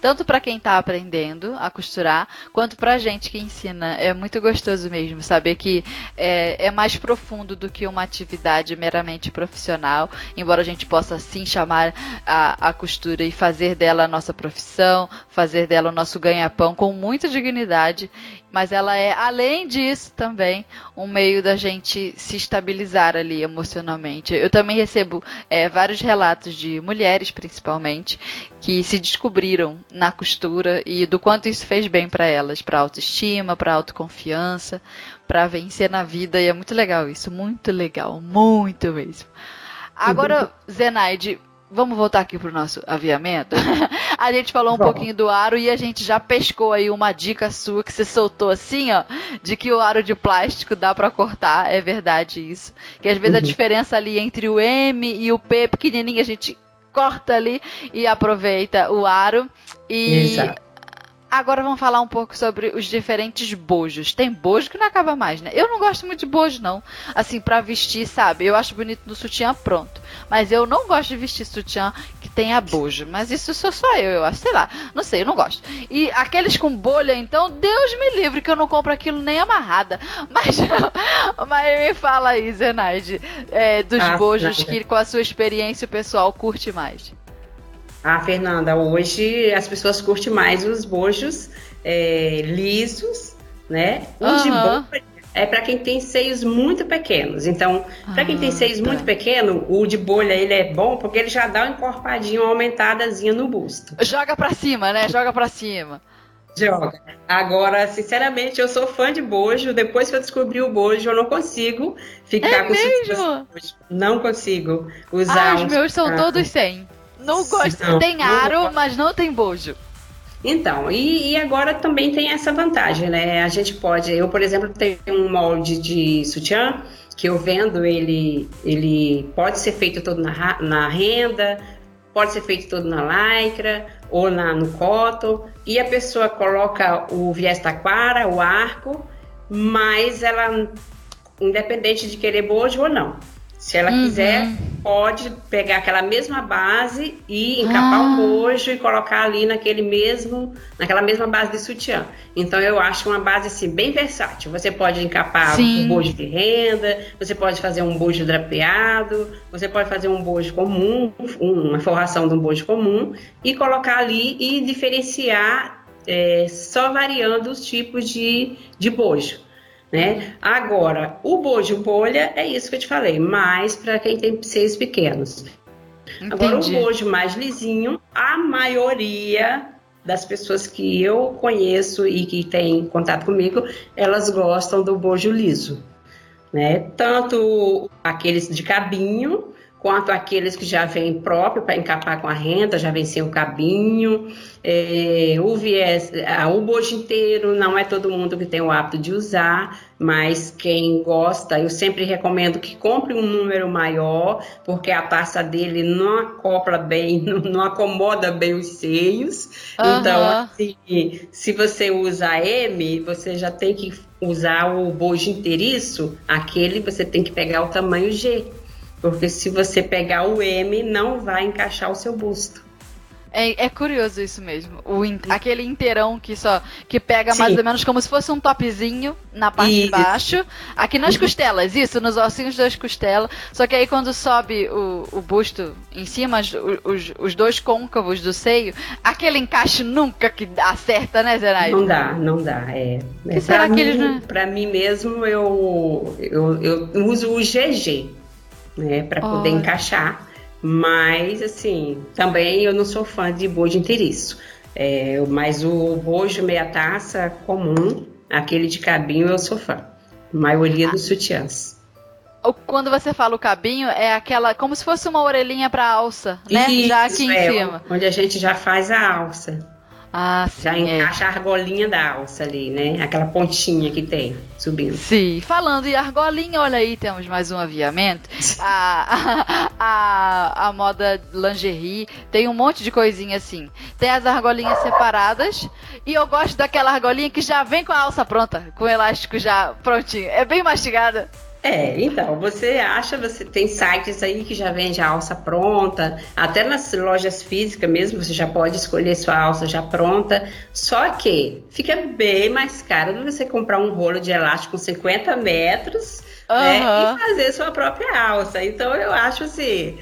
S1: Tanto para quem está aprendendo a costurar, quanto para a gente que ensina. É muito gostoso mesmo saber que é, é, mais profundo do que uma atividade meramente profissional. Embora a gente possa sim chamar a, a costura e fazer dela a nossa profissão, fazer dela o nosso ganha-pão com muita dignidade mas ela é, além disso, também um meio da gente se estabilizar ali emocionalmente. Eu também recebo é, vários relatos de mulheres, principalmente, que se descobriram na costura e do quanto isso fez bem para elas, para autoestima, para autoconfiança, para vencer na vida. E é muito legal isso, muito legal, muito mesmo. Agora, Zenaide, vamos voltar aqui pro nosso aviamento. a gente falou um pouquinho do aro e a gente já pescou aí uma dica sua que você soltou assim, ó, de que o aro de plástico dá para cortar, é verdade isso. Que às vezes uhum. a diferença ali entre o M e o P pequenininho a gente corta ali e aproveita o aro. E Exato. Agora vamos falar um pouco sobre os diferentes bojos. Tem bojo que não acaba mais, né? Eu não gosto muito de bojo, não. Assim, para vestir, sabe? Eu acho bonito no sutiã pronto. Mas eu não gosto de vestir sutiã que tenha bojo. Mas isso sou só eu, eu acho. Sei lá. Não sei, eu não gosto. E aqueles com bolha, então, Deus me livre que eu não compro aquilo nem amarrada. Mas, mas me fala aí, Zenaide, é, dos ah, bojos que com a sua experiência o pessoal curte mais.
S2: Ah, Fernanda, hoje as pessoas curtem mais os bojos é, lisos, né? O uhum. de boa é para quem tem seios muito pequenos. Então, para quem tem ah, seios tá. muito pequeno, o de bolha ele é bom porque ele já dá uma encorpadinha, uma aumentadazinha no busto.
S1: Joga para cima, né? Joga para cima.
S2: Joga. Agora, sinceramente, eu sou fã de bojo. Depois que eu descobri o bojo, eu não consigo ficar
S1: é
S2: com
S1: mesmo?
S2: Não consigo usar.
S1: Ah, os meus são todos sem. Não gosto. Não, tem aro, mas não tem bojo.
S2: Então, e, e, agora também tem essa vantagem, né? A gente pode, eu, por exemplo, tenho um molde de sutiã que eu vendo, ele, ele pode ser feito todo na, na renda, pode ser feito todo na lycra ou na, no cotton, e a pessoa coloca o viés taquara, o arco, mas ela, independente de querer bojo ou não, se ela uhum. quiser, pode pegar aquela mesma base e encapar ah. um bojo e colocar ali naquele mesmo, naquela mesma base de sutiã. Então eu acho uma base assim bem versátil. Você pode encapar Sim. um bojo de renda, você pode fazer um bojo drapeado, você pode fazer um bojo comum, uma forração de um bojo comum e colocar ali e diferenciar é, só variando os tipos de, de bojo. Né? Agora, o bojo bolha é isso que eu te falei, mais para quem tem seios pequenos. Entendi. Agora, o bojo mais lisinho, a maioria das pessoas que eu conheço e que têm contato comigo, elas gostam do bojo liso. Né? Tanto aqueles de cabinho, quanto aqueles que já vêm próprio para encapar com a renda, já vem sem o cabinho. É, o viés, o bojo inteiro, não é todo mundo que tem o hábito de usar, mas quem gosta, eu sempre recomendo que compre um número maior, porque a taça dele não acopla bem, não, acomoda bem os seios. Uhum. Então, assim, se você usa M, você já tem que usar o bojo inteiriço, aquele você tem que pegar o tamanho G porque se você pegar o M, não vai encaixar o seu busto.
S1: É, é curioso isso mesmo. O, aquele inteirão que só que pega Sim. mais ou menos como se fosse um topzinho na parte isso. de baixo. Aqui nas costelas, isso, nos ossinhos das costelas. Só que aí quando sobe o, o busto em cima, os, os, os, dois côncavos do seio, aquele encaixe nunca que acerta, né, Zerai?
S2: Não dá, não dá. É. é será que eles não... Pra mim mesmo, eu, eu, eu uso o GG né, para poder encaixar. Mas, assim, também eu não sou fã de bojo inteiriço. É, mas o bojo meia taça comum, aquele de cabinho, eu sou fã. maioria dos sutiãs.
S1: Quando você fala o cabinho, é aquela. como se fosse uma orelhinha para alça, né?
S2: Isso, já aqui em é, cima. Onde a gente já faz a alça.
S1: Ah, sim.
S2: Já é. encaixa é. a argolinha da alça ali, né? Aquela pontinha que tem subindo.
S1: Sim. Falando em argolinha, olha aí, temos mais um aviamento. a, a, a, moda lingerie tem um monte de coisinha assim. Tem as argolinhas separadas. E eu gosto daquela argolinha que já vem com a alça pronta, com o elástico já prontinho. É bem mastigada.
S2: É, então, você acha, você tem sites aí que já vende a alça pronta, até nas lojas físicas mesmo, você já pode escolher sua alça já pronta, só que fica bem mais caro do que você comprar um rolo de elástico com 50 metros uhum. né, e fazer sua própria alça. Então, eu acho assim,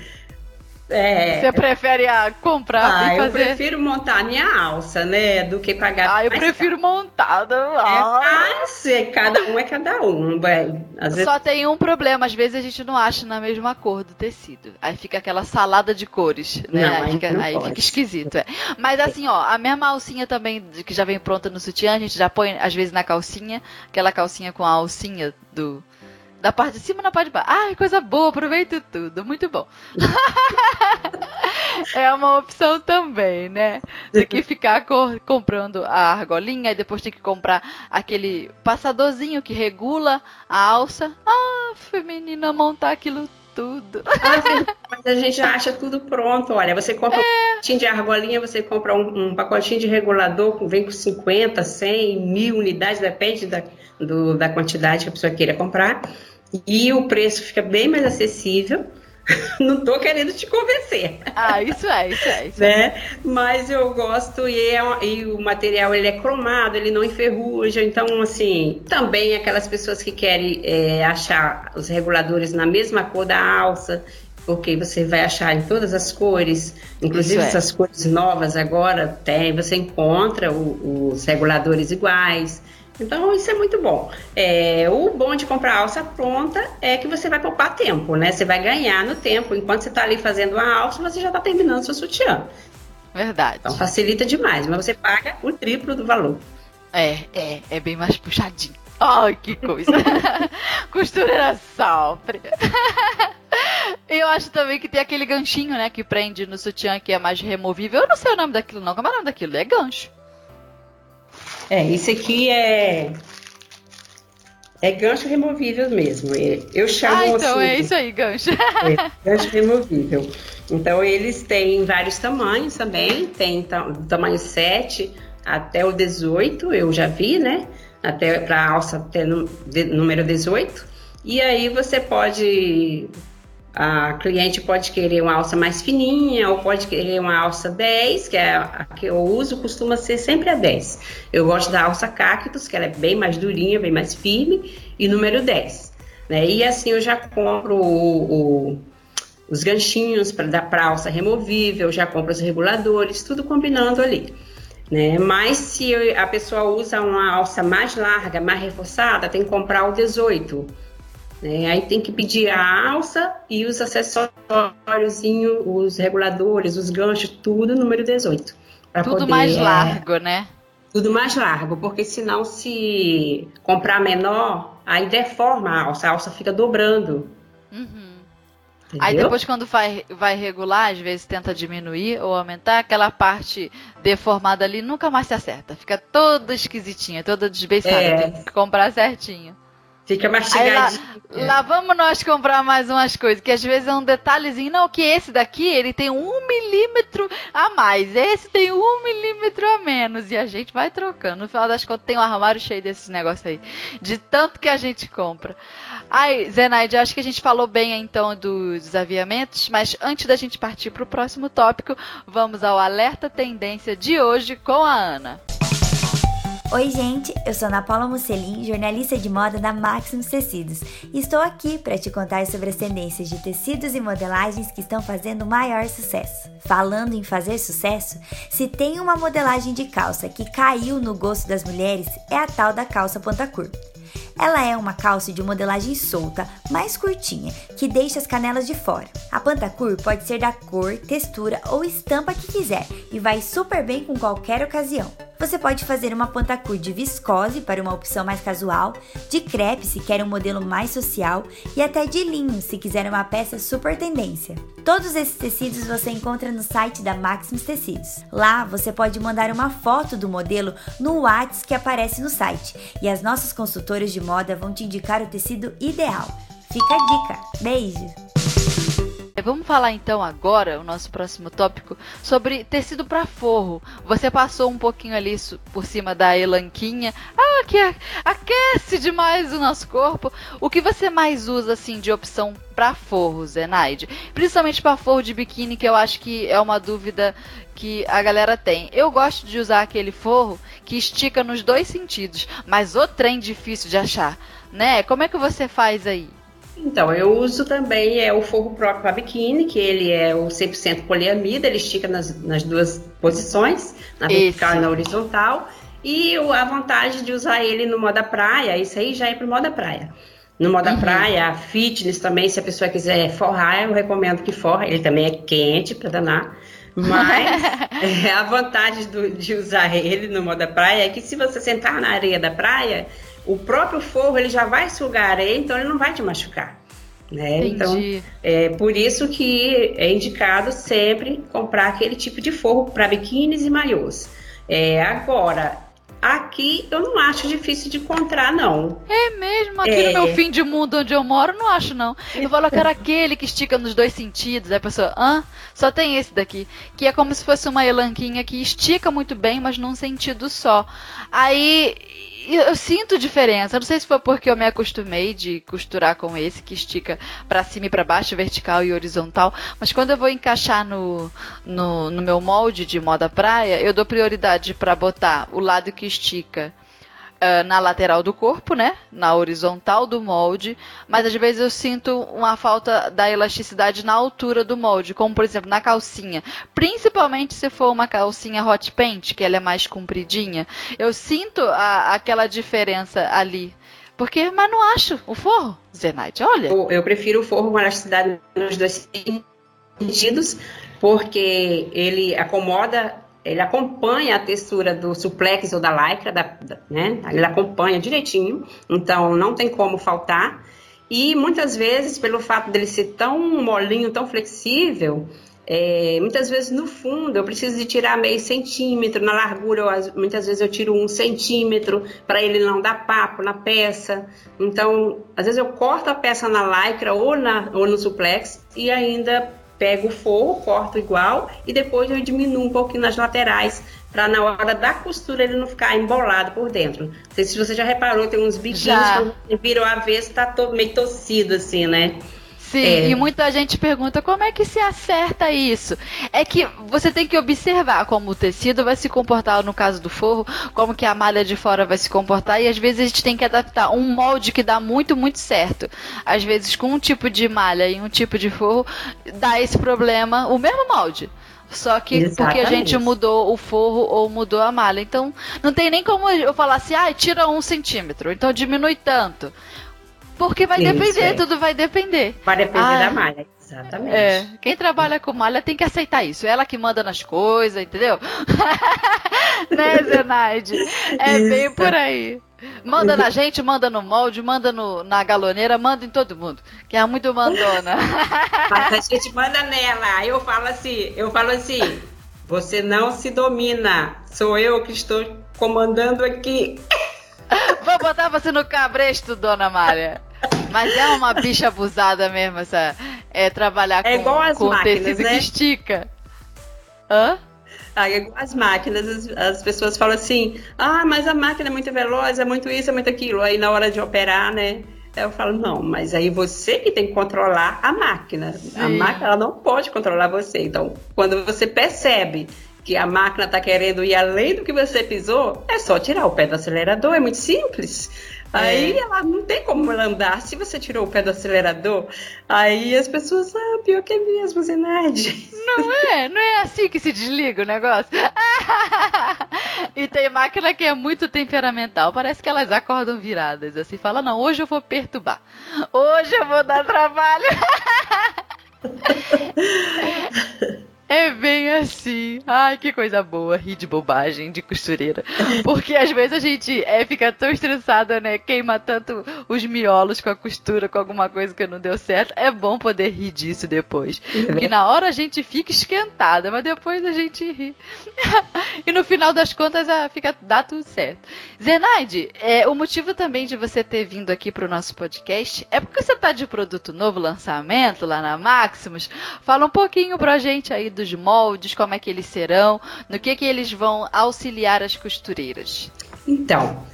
S1: é. Você prefere a ah, comprar
S2: ah,
S1: e fazer...
S2: eu prefiro montar a minha alça, né? Do que pagar.
S1: Ah, eu prefiro caro. montada.
S2: Ah. É, mas é, cada um é cada um.
S1: Só vezes... tem um problema, às vezes a gente não acha na mesma cor do tecido. Aí fica aquela salada de cores, né? Não, aí, fica, aí fica, esquisito. É. Mas assim, ó, a mesma alcinha também que já vem pronta no sutiã, a gente já põe às vezes na calcinha, aquela calcinha com a alcinha do da parte de cima na parte de baixo. Ai, coisa boa, aproveito tudo. Muito bom. é uma opção também, né? Tem que ficar co comprando a argolinha e depois tem que comprar aquele passadorzinho que regula a alça. Ah, feminina montar aquilo tudo.
S2: Mas a gente acha tudo pronto. Olha, você compra é. um pacotinho de argolinha, você compra um, um, pacotinho de regulador, vem com 50, 100, mil unidades, depende da, do, da quantidade que a pessoa queira comprar e o preço fica bem mais acessível. Não estou querendo te convencer.
S1: Ah, isso é, isso é. Isso
S2: né? É. Mas eu gosto e, é, e, o material ele é cromado, ele não enferruja. Então, assim, também aquelas pessoas que querem é, achar os reguladores na mesma cor da alça, porque você vai achar em todas as cores, inclusive é. essas cores novas agora tem, você encontra o, os reguladores iguais. Então, isso é muito bom. É, o bom de comprar alça pronta é que você vai poupar tempo, né? Você vai ganhar no tempo. Enquanto você está ali fazendo a alça, você já está terminando seu sutiã.
S1: Verdade.
S2: Então, facilita demais, mas você paga o triplo do valor.
S1: É, é, é bem mais puxadinho. Ai, que coisa. Costureira sofre. Eu acho também que tem aquele ganchinho, né, que prende no sutiã que é mais removível. Eu não sei o nome daquilo, não. Como é o nome daquilo? É gancho.
S2: É, isso aqui é é gancho removível mesmo. É, eu chamo
S1: ah, então
S2: assim,
S1: é isso aí, gancho.
S2: É, gancho removível. Então eles têm vários tamanhos também, tem do tamanho 7 até o 18, eu já vi, né? Até para alça até número 18. E aí você pode a cliente pode querer uma alça mais fininha ou pode querer uma alça 10, que é a que eu uso, costuma ser sempre a 10. Eu gosto da alça cactus, que ela é bem mais durinha, bem mais firme, e número 10. Né? E assim eu já compro o, o, os ganchinhos para dar para alça removível, já compro os reguladores, tudo combinando ali. Né? Mas se a pessoa usa uma alça mais larga, mais reforçada, tem que comprar o 18 Né? Aí tem que pedir a alça e os acessórios, os reguladores, os ganchos, tudo número 18.
S1: Tudo poder, mais largo, né?
S2: Tudo mais largo, porque senão se comprar menor, aí deforma a alça, a alça fica dobrando.
S1: Uhum. Aí depois quando vai, vai regular, às vezes tenta diminuir ou aumentar, aquela parte deformada ali nunca mais se acerta. Fica toda esquisitinha, toda desbeiçada. É. Tem que comprar certinho.
S2: Fica mastigadinho.
S1: Lá, lá, vamos nós comprar mais umas coisas, que às vezes é um detalhezinho, não, que esse daqui, ele tem um milímetro a mais, esse tem um milímetro a menos, e a gente vai trocando. No final das contas, tem um armário cheio desses negócios aí, de tanto que a gente compra. Ai, Zenaide, acho que a gente falou bem então dos desaviamentos, mas antes da gente partir para o próximo tópico, vamos ao alerta tendência de hoje com a Ana.
S3: Oi, gente, eu sou Ana Paula Musselin, jornalista de moda da Maximus Tecidos, e estou aqui para te contar sobre as tendências de tecidos e modelagens que estão fazendo maior sucesso. Falando em fazer sucesso, se tem uma modelagem de calça que caiu no gosto das mulheres, é a tal da calça ponta curta. Ela é uma calça de modelagem solta, mais curtinha, que deixa as canelas de fora. A pantacur pode ser da cor, textura ou estampa que quiser e vai super bem com qualquer ocasião. Você pode fazer uma pantacur de viscose para uma opção mais casual, de crepe se quer um modelo mais social e até de linho se quiser uma peça super tendência. Todos esses tecidos você encontra no site da Maximus Tecidos. Lá você pode mandar uma foto do modelo no WhatsApp que aparece no site e as nossas consultoras de moda vão te indicar o tecido ideal. Fica a dica. Beijo!
S1: Vamos falar então agora, o nosso próximo tópico, sobre tecido para forro. Você passou um pouquinho ali por cima da elanquinha. Ah, que aquece demais o nosso corpo. O que você mais usa assim de opção para forro, Zenaide? Principalmente para forro de biquíni, que eu acho que é uma dúvida que a galera tem. Eu gosto de usar aquele forro que estica nos dois sentidos, mas o trem difícil de achar, né? Como é que você faz aí?
S2: Então, eu uso também é o forro próprio para biquíni, que ele é o 100% poliamida, ele estica nas, nas duas posições, na vertical e na horizontal. E a vantagem de usar ele no moda praia, isso aí já é para moda praia. No moda uhum. praia, fitness também, se a pessoa quiser forrar, eu recomendo que forre. Ele também é quente para danar. Mas é, a vantagem do, de usar ele no moda praia é que se você sentar na areia da praia, o próprio forro ele já vai sugar areia, então ele não vai te machucar. Né? Então, é por isso que é indicado sempre comprar aquele tipo de forro para biquínis e maiôs. É, agora, aqui eu não acho difícil de encontrar, não.
S1: É mesmo? Aqui é. no meu fim de mundo onde eu moro, não acho, não. Eu falo que era aquele que estica nos dois sentidos. Aí a pessoa, hã? Só tem esse daqui. Que é como se fosse uma elanquinha que estica muito bem, mas num sentido só. Aí eu sinto diferença. Não sei se foi porque eu me acostumei de costurar com esse que estica para cima e para baixo, vertical e horizontal. Mas quando eu vou encaixar no, no, no meu molde de moda praia, eu dou prioridade para botar o lado que estica uh, na lateral do corpo, né? Na horizontal do molde, mas às vezes eu sinto uma falta da elasticidade na altura do molde, como por exemplo na calcinha. Principalmente se for uma calcinha hot paint, que ela é mais compridinha, eu sinto a, aquela diferença ali. Porque, mas não acho o forro, Zenaide, olha.
S2: Eu, prefiro o forro com elasticidade nos dois sentidos, porque ele acomoda ele acompanha a textura do suplex ou da lycra, da, da, né? Ele acompanha direitinho, então não tem como faltar. E muitas vezes, pelo fato dele ser tão molinho, tão flexível, é, muitas vezes no fundo eu preciso de tirar meio centímetro, na largura eu, muitas vezes eu tiro um centímetro para ele não dar papo na peça. Então, às vezes eu corto a peça na lycra ou, na, ou no suplex e ainda pego o forro, corto igual e depois eu diminuo um pouquinho nas laterais para na hora da costura ele não ficar embolado por dentro. Não sei se você já reparou, tem uns biquinhos que viram a vez tá todo meio torcido assim, né?
S1: Sim, é. e muita gente pergunta como é que se acerta isso. É que você tem que observar como o tecido vai se comportar no caso do forro, como que a malha de fora vai se comportar, e às vezes a gente tem que adaptar um molde que dá muito, muito certo. Às vezes com um tipo de malha e um tipo de forro, dá esse problema, o mesmo molde. Só que Exatamente. porque a gente mudou o forro ou mudou a malha. Então, não tem nem como eu falar assim, ah, tira um centímetro, então diminui tanto Porque vai
S2: Isso,
S1: depender,
S2: é.
S1: tudo vai depender.
S2: Vai depender
S1: Ah.
S2: da malha. Exatamente.
S1: É, quem trabalha com malha tem que aceitar isso. Ela que manda nas coisas, entendeu? né, Zenaide? É
S2: Isso.
S1: bem por aí. Manda na gente, manda no molde, manda no, na galoneira, manda em todo mundo. Que é muito mandona.
S2: Mas a gente manda nela. Aí eu falo assim, eu falo assim, você não se domina. Sou eu que estou comandando aqui.
S1: Vou botar você no cabresto, dona Mária. Mas é uma bicha abusada mesmo, essa. É trabalhar
S2: É
S1: com,
S2: igual as
S1: com
S2: máquinas,
S1: tecido
S2: né?
S1: que estica. Hã?
S2: Aí, igual as máquinas, as, as pessoas falam assim, ah, mas a máquina é muito veloz, é muito isso, é muito aquilo. Aí na hora de operar, né? Eu falo, não, mas aí você que tem que controlar a máquina. A
S1: Sim.
S2: máquina ela não pode controlar você. Então, quando você percebe que a máquina está querendo ir além do que você pisou, é só tirar o pé do acelerador, é muito simples. Aí ela não tem como ela andar se você tirou o pé do acelerador. Aí as pessoas, ah, pior que é mesmo, Zenaide.
S1: Não é, não é assim que se desliga o negócio. e tem máquina que é muito temperamental. Parece que elas acordam viradas. Assim, fala, não, hoje eu vou perturbar. Hoje eu vou dar trabalho. É bem assim. Ai, que coisa boa. Rir de bobagem, de costureira. Porque às vezes a gente é, fica tão estressada, né? Queima tanto os miolos com a costura, com alguma coisa que não deu certo. É bom poder rir disso depois. Porque na hora a gente fica esquentada, mas depois a gente ri. e no final das contas ah, fica, dá tudo certo. Zenaide, é, o motivo também de você ter vindo aqui pro nosso podcast é porque você tá de produto novo, lançamento lá na Maximus. Fala um pouquinho pra gente aí dos moldes, como é que eles serão, no que que eles vão auxiliar as costureiras.
S2: Então,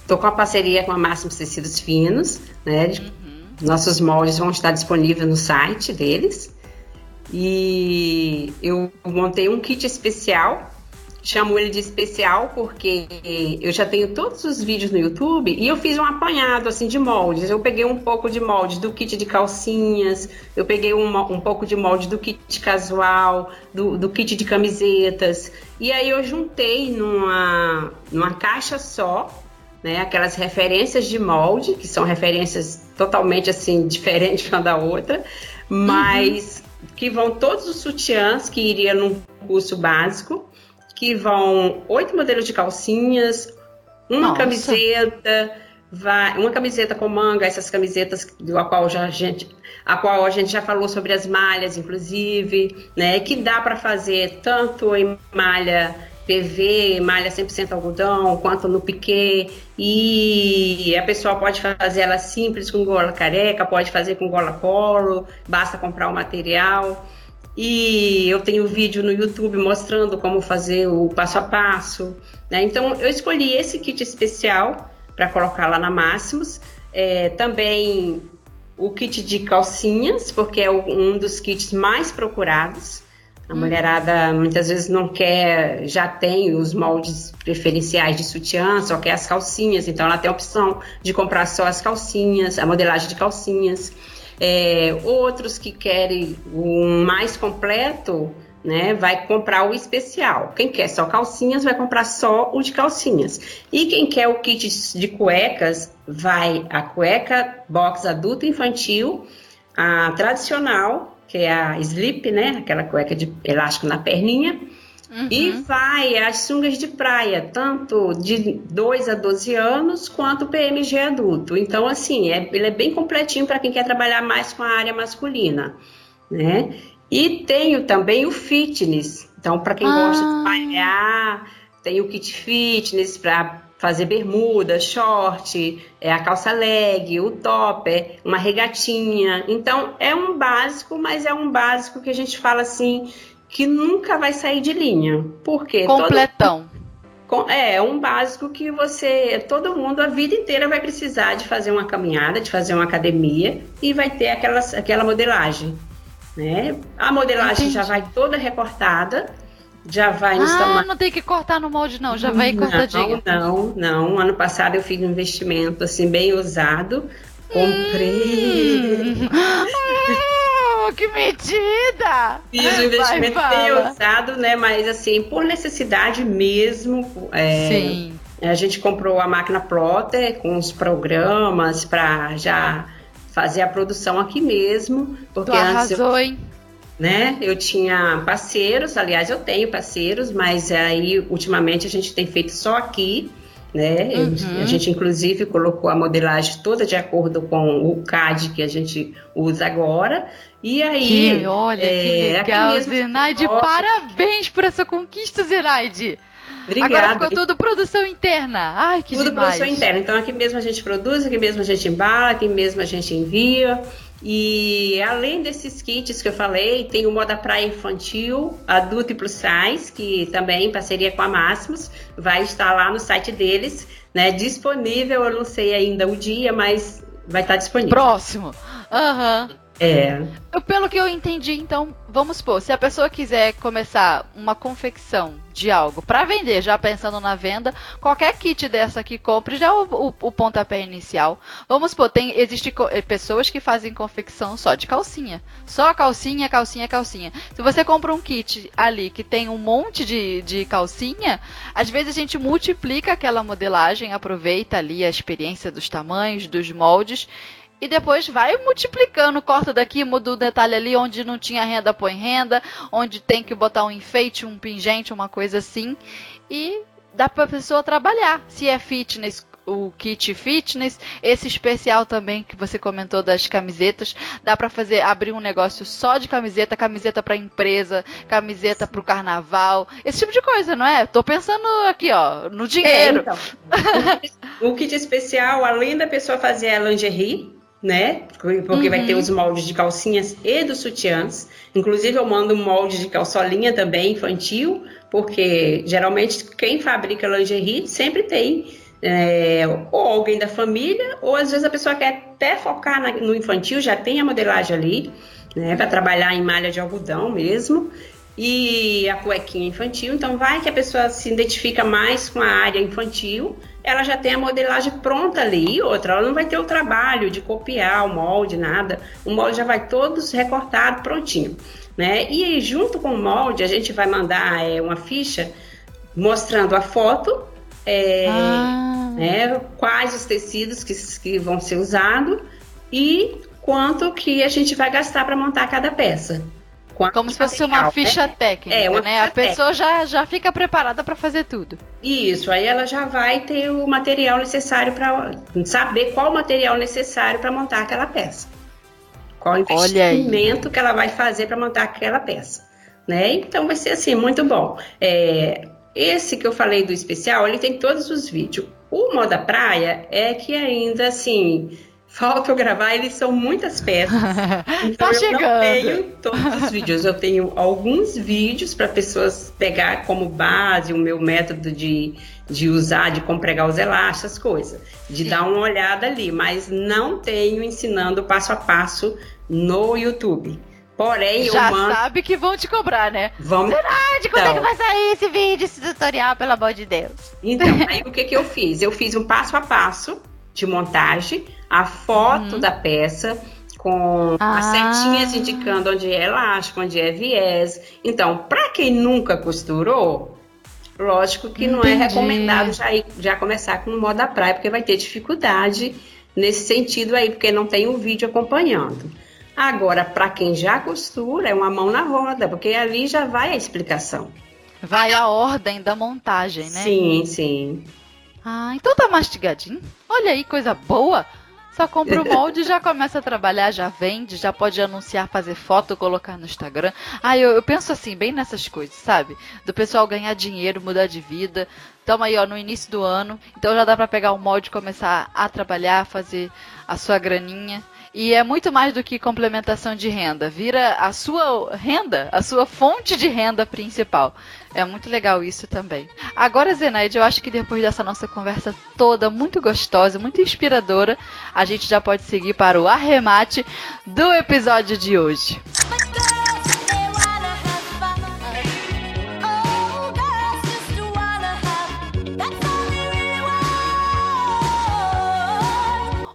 S2: estou com a parceria com a Máximos Tecidos Finos, né? de- Nossos moldes vão estar disponíveis no site deles. E eu montei um kit especial, chamo ele de especial porque eu já tenho todos os vídeos no YouTube e eu fiz um apanhado assim de moldes. Eu peguei um pouco de molde do kit de calcinhas, eu peguei uma- um pouco de molde do kit casual, do, do kit de camisetas. E aí eu juntei numa, numa caixa só, né, aquelas referências de molde, que são referências totalmente assim diferentes uma da outra, mas que vão todos os sutiãs que iria num curso básico, que vão oito modelos de calcinhas, uma
S1: Nossa.
S2: camiseta, vai, uma camiseta com manga, essas camisetas do a qual já a gente a qual a gente já falou sobre as malhas, inclusive, né? Que dá para fazer tanto em malha PV, malha 100% algodão, quanto no piquê. E a pessoa pode fazer ela simples com gola careca, pode fazer com gola polo, basta comprar o material. E eu tenho vídeo no YouTube mostrando como fazer o passo a passo. Né? Então eu escolhi esse kit especial para colocar lá na Máximos. É, também o kit de calcinhas, porque é um dos kits mais procurados. A mulherada muitas vezes não quer, já tem os moldes preferenciais de sutiã, só quer as calcinhas, então ela tem a opção de comprar só as calcinhas, a modelagem de calcinhas. É, outros que querem o mais completo, né, vai comprar o especial. Quem quer só calcinhas, vai comprar só o de calcinhas. E quem quer o kit de cuecas, vai a cueca box adulto infantil, a tradicional, que é a slip, né, aquela cueca de elástico na perninha,
S1: Uhum.
S2: e vai as sungas de praia, tanto de 2 a 12 anos, quanto PMG adulto. Então, assim, é- ele é bem completinho para quem quer trabalhar mais com a área masculina, né? E tenho também o fitness. Então, para quem gosta
S1: Ah.
S2: de malhar, tem o kit fitness para fazer bermuda, short, é a calça leg, o topper, uma regatinha. Então, é um básico, mas é um básico que a gente fala assim que nunca vai sair de linha. Porque todo-
S1: Completão.
S2: com- é um básico que você, todo mundo a vida inteira vai precisar de fazer uma caminhada, de fazer uma academia e vai ter aquela, aquela modelagem, né? A modelagem já
S1: Entendi.
S2: vai toda recortada, já vai nos
S1: Ah,
S2: tamanhos.
S1: não tem que cortar no molde, não. Já vai cortadinho.
S2: Não, não, não. Ano passado eu fiz um investimento assim bem ousado. Comprei.
S1: Hum, que medida!
S2: Fiz um investimento bem
S1: fala.
S2: ousado, né? Mas assim, por necessidade mesmo. é,
S1: Sim.
S2: A gente comprou a máquina plotter com os programas para já fazer a produção aqui mesmo.
S1: Porque tu arrasou, eu, hein?
S2: Né? Eu tinha parceiros, aliás, eu tenho parceiros, mas aí ultimamente a gente tem feito só aqui né? Uhum. A gente inclusive colocou a modelagem toda de acordo com o CAD que a gente usa agora. E aí,
S1: que, olha é, que legal, Zenaide, parabéns por essa conquista, Zenaide. Obrigada. Agora ficou tudo produção interna. Ai, que
S2: tudo
S1: demais.
S2: produção interna. Então aqui mesmo a gente produz, aqui mesmo a gente embala, aqui mesmo a gente envia. E além desses kits que eu falei, tem o Moda Praia Infantil, adulto e plus size, que também em parceria com a Máximos, vai estar lá no site deles, né? Disponível, eu não sei ainda o dia, mas vai estar disponível.
S1: Próximo. Aham. Uhum.
S2: É.
S1: Pelo que eu entendi, então, vamos supor, se a pessoa quiser começar uma confecção de algo para vender, já pensando na venda, qualquer kit dessa que compre já é o, o, o pontapé inicial. Vamos supor, tem existe eh, pessoas que fazem confecção só de calcinha, só calcinha, calcinha, calcinha. Se você compra um kit ali que tem um monte de, de calcinha, às vezes a gente multiplica aquela modelagem, aproveita ali a experiência dos tamanhos, dos moldes e depois vai multiplicando, corta daqui, muda o detalhe ali, onde não tinha renda, põe renda, onde tem que botar um enfeite, um pingente, uma coisa assim, e dá para a pessoa trabalhar. Se é fitness, o kit fitness, esse especial também que você comentou das camisetas, dá para fazer abrir um negócio só de camiseta, camiseta para empresa, camiseta para o carnaval, esse tipo de coisa, não é? Tô pensando aqui, ó, no dinheiro. É,
S2: então. o kit especial, além da pessoa fazer a lingerie, né? Porque uhum. vai ter uhum. os moldes de calcinhas e dos sutiãs. Inclusive, eu mando molde de calçolinha também infantil, porque geralmente quem fabrica lingerie sempre tem é, ou alguém da família, ou às vezes a pessoa quer até focar na, no infantil, já tem a modelagem ali, né? Para trabalhar em malha de algodão mesmo. E a cuequinha infantil, então vai que a pessoa se identifica mais com a área infantil ela já tem a modelagem pronta ali. E outra, ela não vai ter o trabalho de copiar o molde, nada. O molde já vai todos recortado, prontinho. Né? E aí, junto com o molde, a gente vai mandar é, uma ficha mostrando a foto, é, ah. né, quais os tecidos que, que vão ser usados e quanto que a gente vai gastar para montar cada peça.
S1: Como se fosse uma ficha né? técnica, é, uma né? Ficha a pessoa já, já fica preparada para fazer tudo.
S2: Isso, aí ela já vai ter o material necessário para saber qual o material necessário para montar aquela peça. Qual o investimento que ela vai fazer para montar aquela peça. Né? Então vai ser assim, muito bom. É, esse que eu falei do especial, ele tem todos os vídeos. O Moda Praia é que ainda assim Falta eu gravar, eles são muitas peças. Então
S1: tá chegando.
S2: eu não tenho todos os vídeos. Eu tenho alguns vídeos para pessoas pegar como base o meu método de, de usar, de como pregar os elásticos, essas coisas. De dar uma olhada ali, mas não tenho ensinando passo a passo no YouTube. Porém,
S1: Já
S2: eu mando...
S1: sabe que vão te cobrar, né?
S2: Vamos.
S1: Será? De quando então... é que vai sair esse vídeo, esse tutorial, pelo amor de Deus?
S2: Então, aí o que, que eu fiz? Eu fiz um passo a passo de montagem, a foto uhum. da peça com ah. as setinhas indicando onde é elástico, onde é viés. Então, para quem nunca costurou, lógico que Entendi. não é recomendado já, ir, já começar com moda praia, porque vai ter dificuldade nesse sentido aí, porque não tem o um vídeo acompanhando. Agora, para quem já costura, é uma mão na roda, porque ali já vai a explicação.
S1: Vai a ordem da montagem, né?
S2: Sim, sim.
S1: Ah, então tá mastigadinho. Olha aí, coisa boa. Só compra o molde já começa a trabalhar, já vende, já pode anunciar, fazer foto, colocar no Instagram. Ah, eu, eu penso assim, bem nessas coisas, sabe? Do pessoal ganhar dinheiro, mudar de vida. Tamo aí, ó, no início do ano. Então já dá pra pegar o molde e começar a trabalhar, fazer a sua graninha. E é muito mais do que complementação de renda. Vira a sua renda, a sua fonte de renda principal. É muito legal isso também. Agora, Zenaide, eu acho que depois dessa nossa conversa toda muito gostosa, muito inspiradora, a gente já pode seguir para o arremate do episódio de hoje.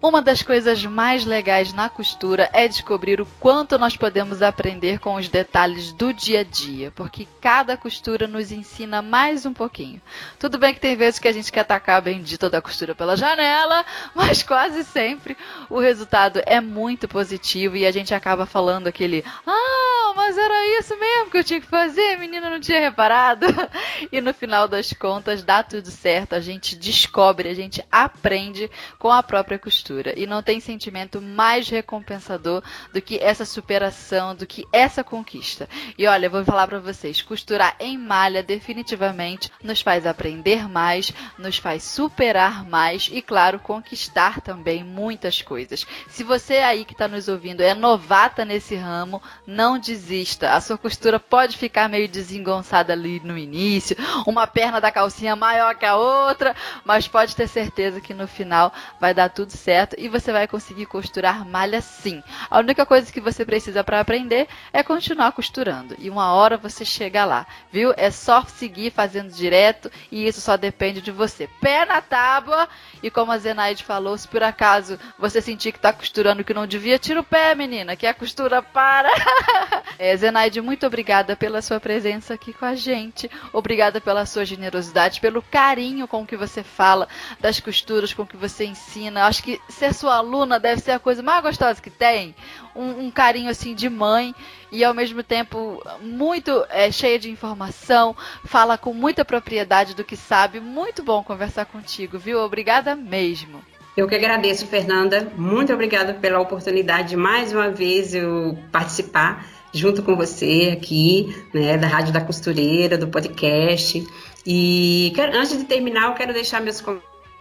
S1: Uma das coisas mais legais na costura é descobrir o quanto nós podemos aprender com os detalhes do dia a dia, porque cada costura nos ensina mais um pouquinho. Tudo bem que tem vezes que a gente quer atacar a bendita da costura pela janela, mas quase sempre o resultado é muito positivo e a gente acaba falando aquele: Ah, mas era isso mesmo que eu tinha que fazer, a menina não tinha reparado. e no final das contas dá tudo certo, a gente descobre, a gente aprende com a própria costura E não tem sentimento mais recompensador do que essa superação, do que essa conquista. E olha, vou falar para vocês, costurar em malha definitivamente nos faz aprender mais, nos faz superar mais e claro, conquistar também muitas coisas. Se você aí que está nos ouvindo é novata nesse ramo, não desista. A sua costura pode ficar meio desengonçada ali no início, uma perna da calcinha maior que a outra, mas pode ter certeza que no final vai dar tudo certo e você vai conseguir costurar malha sim. A única coisa que você precisa para aprender é continuar costurando e uma hora você chega lá, viu? É só seguir fazendo direto e isso só depende de você. Pé na tábua e como a Zenaide falou, se por acaso você sentir que está costurando que não devia, tira o pé, menina, que a costura para. é, Zenaide, muito obrigada pela sua presença aqui com a gente. Obrigada pela sua generosidade, pelo carinho com que você fala das costuras, com que você ensina. Acho que ser sua aluna deve ser a coisa mais gostosa que tem. Um, um carinho assim de mãe e ao mesmo tempo muito é, cheia de informação, fala com muita propriedade do que sabe. Muito bom conversar contigo, viu? Obrigada mesmo.
S2: Eu que agradeço, Fernanda. Muito obrigada pela oportunidade de mais uma vez eu participar junto com você aqui, né, da Rádio da Costureira, do podcast. E quero, antes de terminar, eu quero deixar meus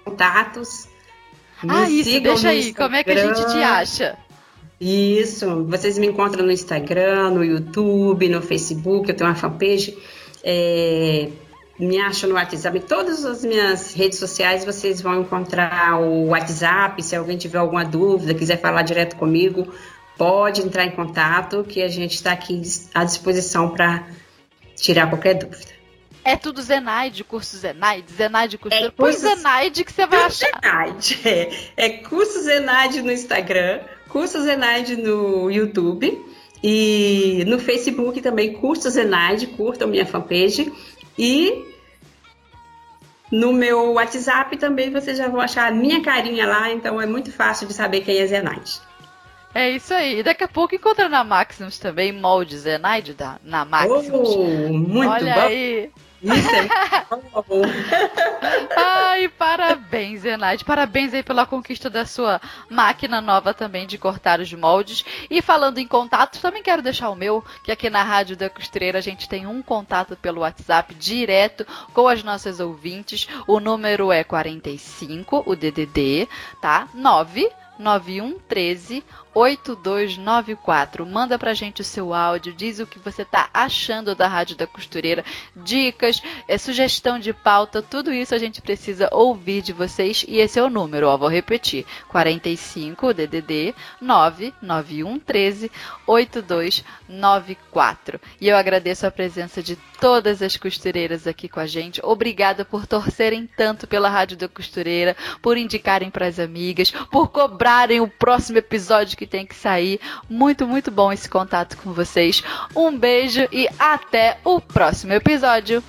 S2: contatos
S1: me ah, isso, deixa aí. Como é que a gente te acha?
S2: Isso, vocês me encontram no Instagram, no YouTube, no Facebook, eu tenho uma fanpage. É, me acham no WhatsApp. Em todas as minhas redes sociais vocês vão encontrar o WhatsApp. Se alguém tiver alguma dúvida, quiser falar direto comigo, pode entrar em contato, que a gente está aqui à disposição para tirar qualquer dúvida.
S1: É tudo Zenaide, curso Zenaide, Zenaide costura. É curso Zenaide que você vai achar.
S2: Zenaide, é. é curso Zenaide no Instagram, curso Zenaide no YouTube e no Facebook também, curso Zenaide, curtam minha fanpage e no meu WhatsApp também vocês já vão achar a minha carinha lá, então é muito fácil de saber quem é Zenaide.
S1: É isso aí. E daqui a pouco encontra na Maximus também molde Zenaide da, na Maximus.
S2: Oh, muito
S1: Olha
S2: bom.
S1: aí. Ai, parabéns, Zenaide. Parabéns aí pela conquista da sua máquina nova também de cortar os moldes. E falando em contatos, também quero deixar o meu, que aqui na Rádio da Costureira a gente tem um contato pelo WhatsApp direto com as nossas ouvintes. O número é 45, o DDD, tá? 9 9113 8294. Manda pra gente o seu áudio, diz o que você tá achando da Rádio da Costureira, dicas, é, sugestão de pauta, tudo isso a gente precisa ouvir de vocês e esse é o número, ó, vou repetir: 45 DDD 991 13 8294. E eu agradeço a presença de todas as costureiras aqui com a gente. Obrigada por torcerem tanto pela Rádio da Costureira, por indicarem para as amigas, por cobrarem o próximo episódio que que tem que sair. Muito, muito bom esse contato com vocês. Um beijo e até o próximo episódio.